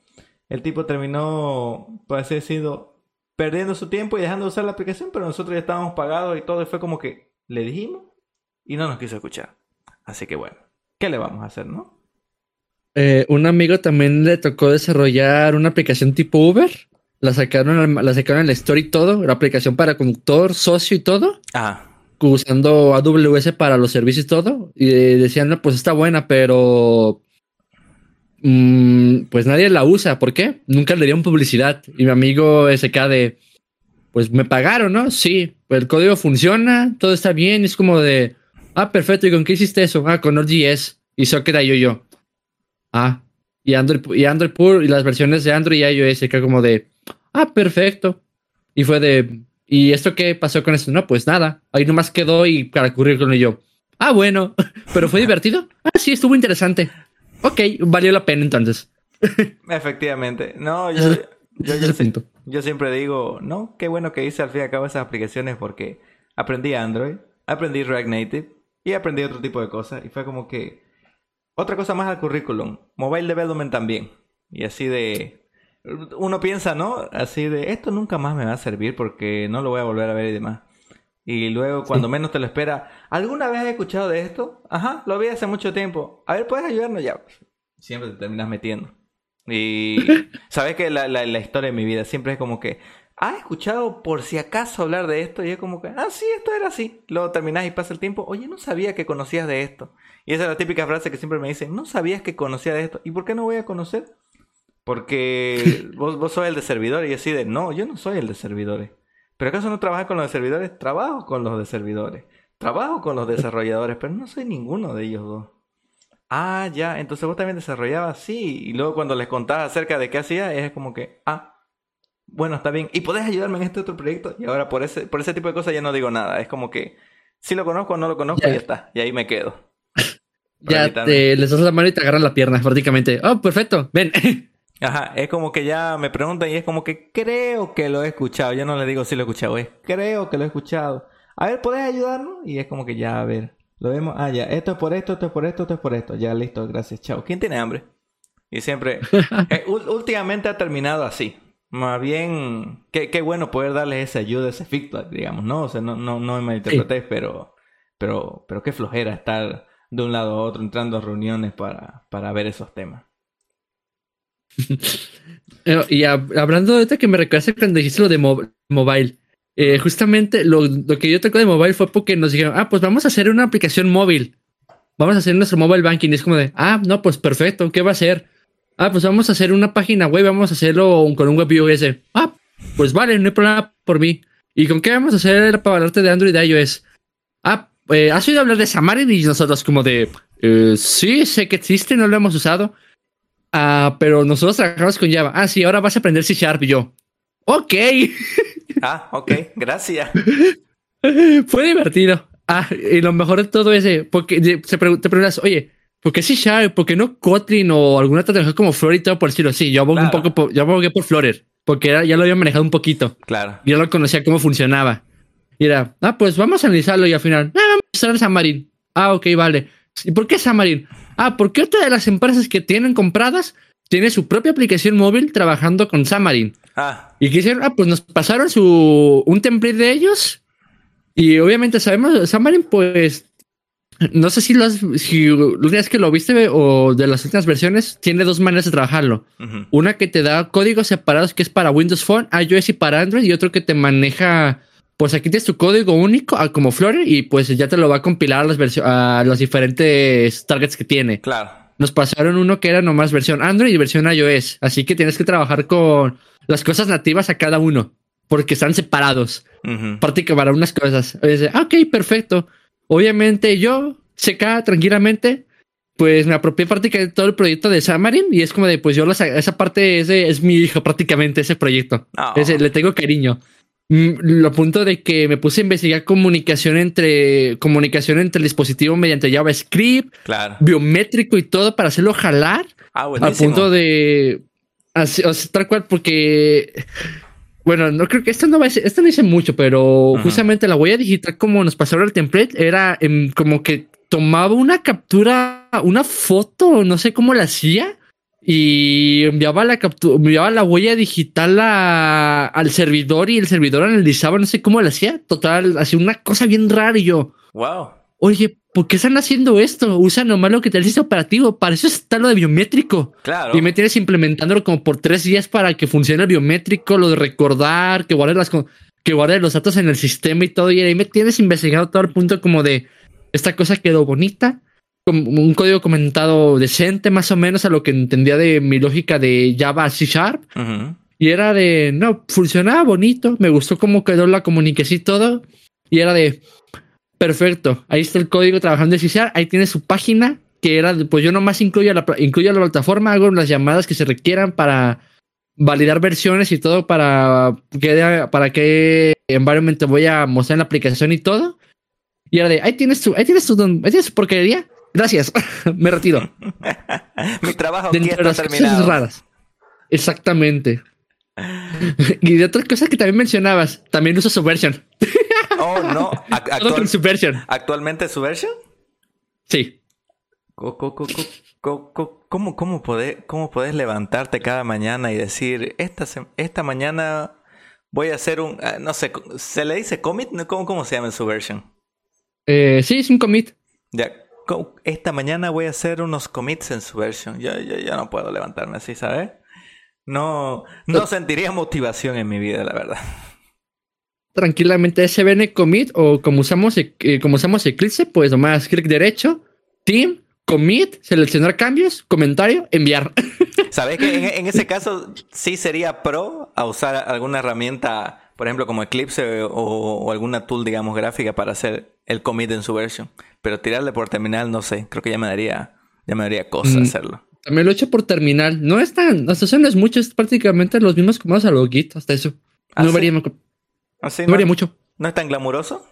el tipo terminó, por así decirlo, perdiendo su tiempo y dejando de usar la aplicación, pero nosotros ya estábamos pagados y todo, y fue como que le dijimos y no nos quiso escuchar. Así que bueno, ¿qué le vamos a hacer, no? Eh, un amigo también le tocó desarrollar una aplicación tipo Uber. La sacaron, la sacaron en la story y todo, la aplicación para conductor, socio y todo. Ah. Usando AWS para los servicios y todo. Y decían, no, pues está buena, pero pues nadie la usa. ¿Por qué? Nunca le dieron publicidad. Y mi amigo SK de, pues me pagaron, ¿no? Sí, pues el código funciona, todo está bien. Es como de, ah, perfecto. ¿Y con qué hiciste eso? Ah, con Node.js. Y Socket yo yo. Ah, y Android, y Android Pur y las versiones de Android y iOS, que como de, ah, perfecto. Y fue de, ¿y esto qué pasó con eso? No, pues nada. Ahí nomás quedó y para con y yo, ah, bueno, pero fue divertido. Ah, sí, estuvo interesante. Ok, valió la pena entonces. Efectivamente. No, yo, yo, yo, yo, siempre digo, no, qué bueno que hice al fin y al cabo esas aplicaciones porque aprendí Android, aprendí React Native y aprendí otro tipo de cosas. Y fue como que otra cosa más al currículum. Mobile Development también. Y así de... uno piensa, ¿no? Así de, esto nunca más me va a servir porque no lo voy a volver a ver y demás. Y luego, cuando menos te lo espera, ¿alguna vez has escuchado de esto? Ajá, lo vi hace mucho tiempo. A ver, ¿puedes ayudarnos ya? Siempre te terminas metiendo. Y sabes que la, la, la historia de mi vida siempre es como que, ¿has escuchado por si acaso hablar de esto? Y es como que, ah, sí, esto era así. Luego terminás y pasa el tiempo, oye, no sabía que conocías de esto. Y esa es la típica frase que siempre me dicen, no sabías que conocía de esto. ¿Y por qué no voy a conocer? Porque vos, vos sos el de servidores. Y así de, no, yo no soy el de servidores. ¿Pero acaso no trabajas con los de servidores? Trabajo con los de servidores. Trabajo con los desarrolladores, pero no soy ninguno de ellos dos. Ah, ya, entonces vos también desarrollabas, sí. Y luego cuando les contabas acerca de qué hacía, es como que, ah, bueno, está bien. ¿Y podés ayudarme en este otro proyecto? Y ahora por ese, por ese tipo de cosas ya no digo nada. Es como que, si lo conozco o no lo conozco, y ya está. Y ahí me quedo. ya te, les das la mano y te agarran la pierna prácticamente. Oh, perfecto, ven. Ajá, es como que ya me preguntan y es como que creo que lo he escuchado. Yo no le digo si lo he escuchado, es creo que lo he escuchado. A ver, ¿puedes ayudarnos? Y es como que ya, a ver, lo vemos. Ah, ya, esto es por esto, esto es por esto, esto es por esto. Ya, listo, gracias, chao. ¿Quién tiene hambre? Y siempre, eh, últimamente ha terminado así. Más bien, qué, qué bueno poder darles esa ayuda, ese feedback, digamos, ¿no? O sea, no, no, no me malinterpretéis, pero, pero, pero qué flojera estar de un lado a otro entrando a reuniones para, para ver esos temas. Eh, y hablando de esto que me recuerda cuando dijiste lo de mobile, eh, justamente lo, lo, que yo tocó de mobile fue porque nos dijeron, ah, pues vamos a hacer una aplicación móvil. Vamos a hacer nuestro mobile banking. Y es como de, ah, no, pues perfecto, ¿qué va a ser? Ah, pues vamos a hacer una página web, vamos a hacerlo con un web iOS. Ah, pues vale, no hay problema por mí. ¿Y con qué vamos a hacer para hablarte de Android y iOS? Ah, eh, ¿has oído hablar de Xamarin? Y nosotros como de, sí, sé que existe, no lo hemos usado. Ah, pero nosotros trabajamos con Java. Ah, sí, ahora vas a aprender C Sharp y yo. Ok. Ah, ok, gracias. Fue divertido. Ah, y lo mejor de todo es porque te preguntas, oye, ¿por qué C Sharp? ¿Por qué no Kotlin o alguna otra tecnología como Flutter y todo por decirlo? Sí, yo abogué un poco por, yo abogué por Flutter, porque ya lo había manejado un poquito. Claro. Yo lo conocía cómo funcionaba. Y era, ah, pues vamos a analizarlo y al final, ah, vamos a usar Xamarin. Ah, ok, vale. ¿Y por qué Xamarin? Ah, porque otra de las empresas que tienen compradas tiene su propia aplicación móvil trabajando con Xamarin. Ah. Y quisieron, ah, pues nos pasaron su un template de ellos. Y obviamente sabemos, Xamarin, pues, no sé si lo has, si es que lo viste o de las últimas versiones, tiene dos maneras de trabajarlo. Una que te da códigos separados que es para Windows Phone, iOS y para Android, y otro que te maneja pues aquí tienes tu código único ah, como Flutter y pues ya te lo va a compilar a las, a los diferentes targets que tiene. Claro. Nos pasaron uno que era nomás versión Android y versión iOS. Así que tienes que trabajar con las cosas nativas a cada uno porque están separados. Uh para unas cosas. Ah, ok, perfecto. Obviamente yo, seca tranquilamente, pues me apropié prácticamente de todo el proyecto de Xamarin y es como de, pues yo esa parte es, es mi hija prácticamente, ese proyecto. le tengo cariño. Mm, lo punto de que me puse a investigar comunicación entre comunicación entre el dispositivo mediante JavaScript, claro. biométrico y todo para hacerlo jalar. Ah, Al punto de así, o sea, tal cual porque bueno, no creo que esto no va a ser, esto no dice mucho, pero justamente la huella digital como nos pasaron el template era como que tomaba una captura, una foto, no sé cómo la hacía y enviaba la captura, enviaba la huella digital al servidor y el servidor analizaba, no sé cómo lo hacía, total, hacía una cosa bien rara y yo, wow. Oye, ¿por qué están haciendo esto? Usa nomás lo que te dice operativo, para eso está lo de biométrico. Claro. Y me tienes implementándolo como por tres días para que funcione el biométrico, lo de recordar, que guarde las que guarde los datos en el sistema y todo. Y ahí me tienes investigado todo el punto como de esta cosa quedó bonita, un código comentado decente, más o menos a lo que entendía de mi lógica de Java C Sharp. Y era de, no, funcionaba bonito, me gustó cómo quedó la comunicación y todo. Y era de, perfecto, ahí está el código trabajando en C Sharp, ahí tiene su página, que era, pues yo nomás incluyo la, incluyo la plataforma, hago las llamadas que se requieran para validar versiones y todo para que, para qué environment voy a mostrar en la aplicación y todo. Y era de, ahí tienes tu, ahí tienes tu, ahí tienes su porquería. Gracias, me retiro. Mi trabajo aquí está terminado. raras. Exactamente. y de otras cosas que también mencionabas, también uso Subversion. oh, no. Actual, Subversion. ¿Actualmente Subversion? Sí. ¿Cómo, ¿Cómo, cómo, podés, ¿Cómo podés levantarte cada mañana y decir, esta, esta mañana voy a hacer un, ah, no sé, ¿se le dice commit? ¿Cómo, cómo se llama en su versión? Eh, sí, es un commit. Ya, esta mañana voy a hacer unos commits en su versión. Yo, yo, no puedo levantarme así, ¿sabes? No, no sentiría motivación en mi vida, la verdad. Tranquilamente SBN commit o como usamos, eh, como usamos Eclipse, pues nomás clic derecho, team, commit, seleccionar cambios, comentario, enviar. ¿Sabes que en, ese caso sí sería pro a usar alguna herramienta, por ejemplo, como Eclipse o, alguna tool, digamos, gráfica para hacer el commit en su versión? Pero tirarle por terminal, no sé, creo que ya me daría, ya me daría cosa mm, hacerlo. También lo he hecho por terminal. No es tan, hasta eso no es mucho, es prácticamente los mismos comandos a lo Git, hasta eso. ¿Ah, no varía, ¿Ah, no, varía mucho. ¿No es tan glamuroso?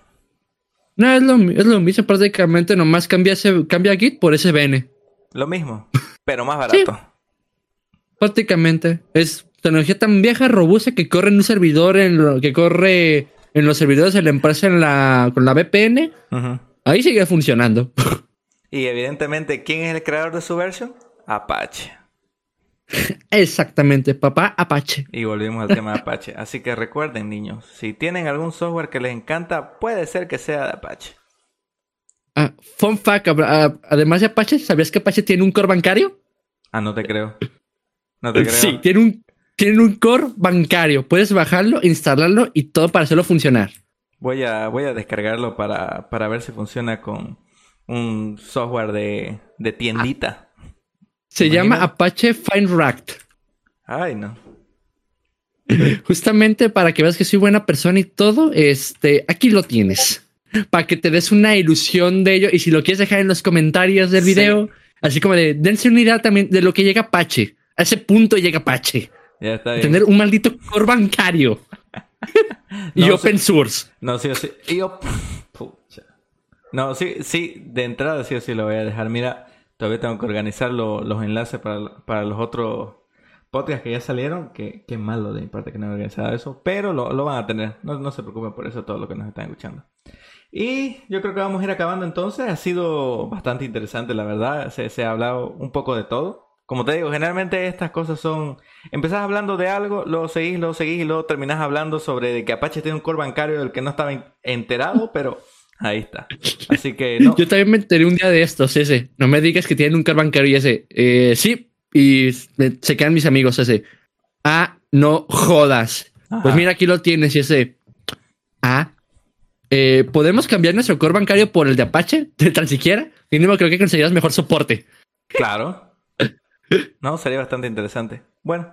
No, es lo, es lo mismo, prácticamente nomás cambia, ese, cambia Git por SVN. Lo mismo, pero más barato. prácticamente. Es tecnología tan vieja, robusta, que corre en un servidor, en lo, que corre en los servidores de la empresa en la, con la VPN. Ahí sigue funcionando. y evidentemente, ¿quién es el creador de su versión? Apache. Exactamente, papá Apache. Y volvimos al tema de Apache. Así que recuerden, niños, si tienen algún software que les encanta, puede ser que sea de Apache. Ah, fun fact, ah, además de Apache, ¿sabías que Apache tiene un core bancario? Ah, no te creo. No te creo. Sí, tiene un, tiene un core bancario. Puedes bajarlo, instalarlo y todo para hacerlo funcionar. Voy a, voy a descargarlo para, para ver si funciona con un software de, de tiendita. Se llama Apache FineRacked. Ay, no. Justamente para que veas que soy buena persona y todo, este, aquí lo tienes. Para que te des una ilusión de ello. Y si lo quieres dejar en los comentarios del video, así como de dense una idea también de lo que llega Apache. A ese punto llega Apache. Ya está bien. Tener un maldito core bancario. Y open source. No, sí, sí. Yo... No, sí, sí, de entrada sí o sí lo voy a dejar. Mira, Todavía tengo que organizar los enlaces para, los otros podcasts que ya salieron. Que, qué malo de mi parte que no he organizado eso. Pero lo, van a tener. No, se preocupen por eso, todo lo que nos están escuchando. Y yo creo que vamos a ir acabando entonces. Ha sido bastante interesante, la verdad. Se, ha hablado un poco de todo. Como te digo, generalmente estas cosas son... Empezás hablando de algo, luego seguís, luego seguís y luego terminás hablando sobre que Apache tiene un core bancario del que no estaba enterado, pero Ahí está. Así que no. Yo también me enteré un día de estos, ese. No me digas que tienen un car bancario y ese. Eh, sí. Y se quedan mis amigos ese. Ah, no jodas. Pues mira, aquí lo tienes y ese. Ah. Eh, ¿Podemos cambiar nuestro core bancario por el de Apache? ¿De tan siquiera? Mínimo creo que conseguirás mejor soporte. Claro. No, sería bastante interesante. Bueno,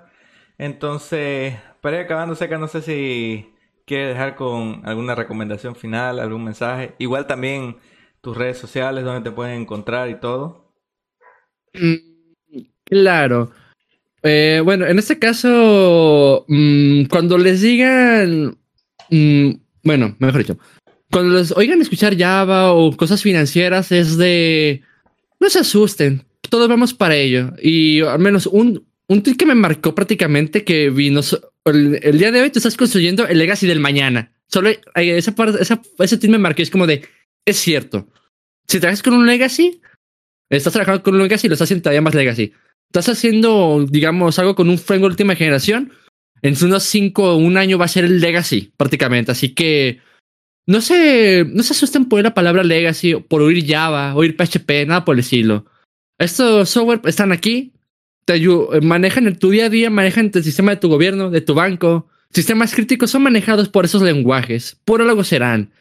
entonces, para ir acabando, Seca, no sé si ¿Quieres dejar con alguna recomendación final, algún mensaje? Igual también tus redes sociales, donde te pueden encontrar y todo. Mm, claro. Eh, bueno, en este caso, mm, cuando les digan, mm, bueno, mejor dicho, cuando les oigan escuchar Java o cosas financieras, es de, no se asusten, todos vamos para ello. Y al menos un, un tweet que me marcó prácticamente que vino el, día de hoy tú estás construyendo el legacy del mañana. Solo esa parte, esa, ese tweet me marcó. Es como de, es cierto. Si trabajas con un legacy, estás trabajando con un legacy y lo estás haciendo todavía más legacy. Estás haciendo, digamos, algo con un framework última generación. En unos cinco o un año va a ser el legacy, prácticamente. Así que no se, no se asusten por la palabra legacy, por oír Java, oír PHP, nada por el estilo. Estos software están aquí, te manejan en tu día a día, manejan el sistema de tu gobierno, de tu banco. Sistemas críticos son manejados por esos lenguajes. Por algo serán.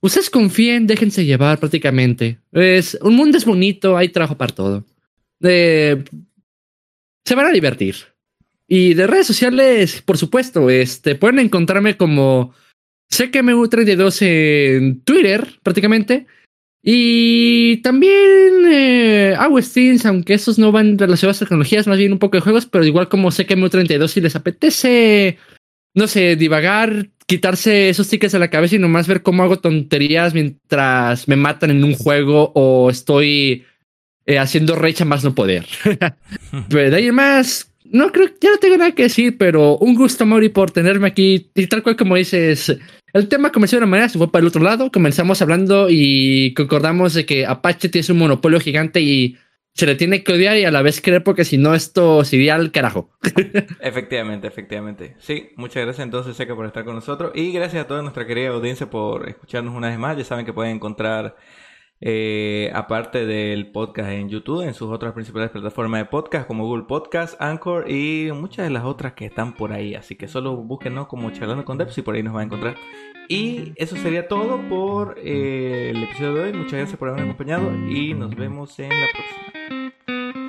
Ustedes confíen, déjense llevar prácticamente. Es, un mundo es bonito, hay trabajo para todo. se van a divertir. Y de redes sociales, por supuesto, este, pueden encontrarme como sé que me 32 en Twitter, prácticamente. Y también eh, hago streams, aunque esos no van relacionados a tecnologías, más bien un poco de juegos, pero igual como sé que MU32 si les apetece, no sé, divagar, quitarse esos tickets de la cabeza y nomás ver cómo hago tonterías mientras me matan en un juego o estoy eh, haciendo recha más no poder. pero de ahí más, no creo, ya no tengo nada que decir, pero un gusto, Mauri, por tenerme aquí y tal cual como dices el tema comenzó de una manera, se fue para el otro lado. Comenzamos hablando y concordamos de que Apache tiene un monopolio gigante y se le tiene que odiar y a la vez creer porque si no esto sería al carajo. efectivamente, efectivamente. Sí, muchas gracias entonces Seca por estar con nosotros y gracias a toda nuestra querida audiencia por escucharnos una vez más. Ya saben que pueden encontrar eh, aparte del podcast en YouTube, en sus otras principales plataformas de podcast como Google Podcast, Anchor y muchas de las otras que están por ahí. Así que solo búsquenos como charlando con Debs y por ahí nos va a encontrar. Y eso sería todo por eh, el episodio de hoy. Muchas gracias por haberme acompañado y nos vemos en la próxima.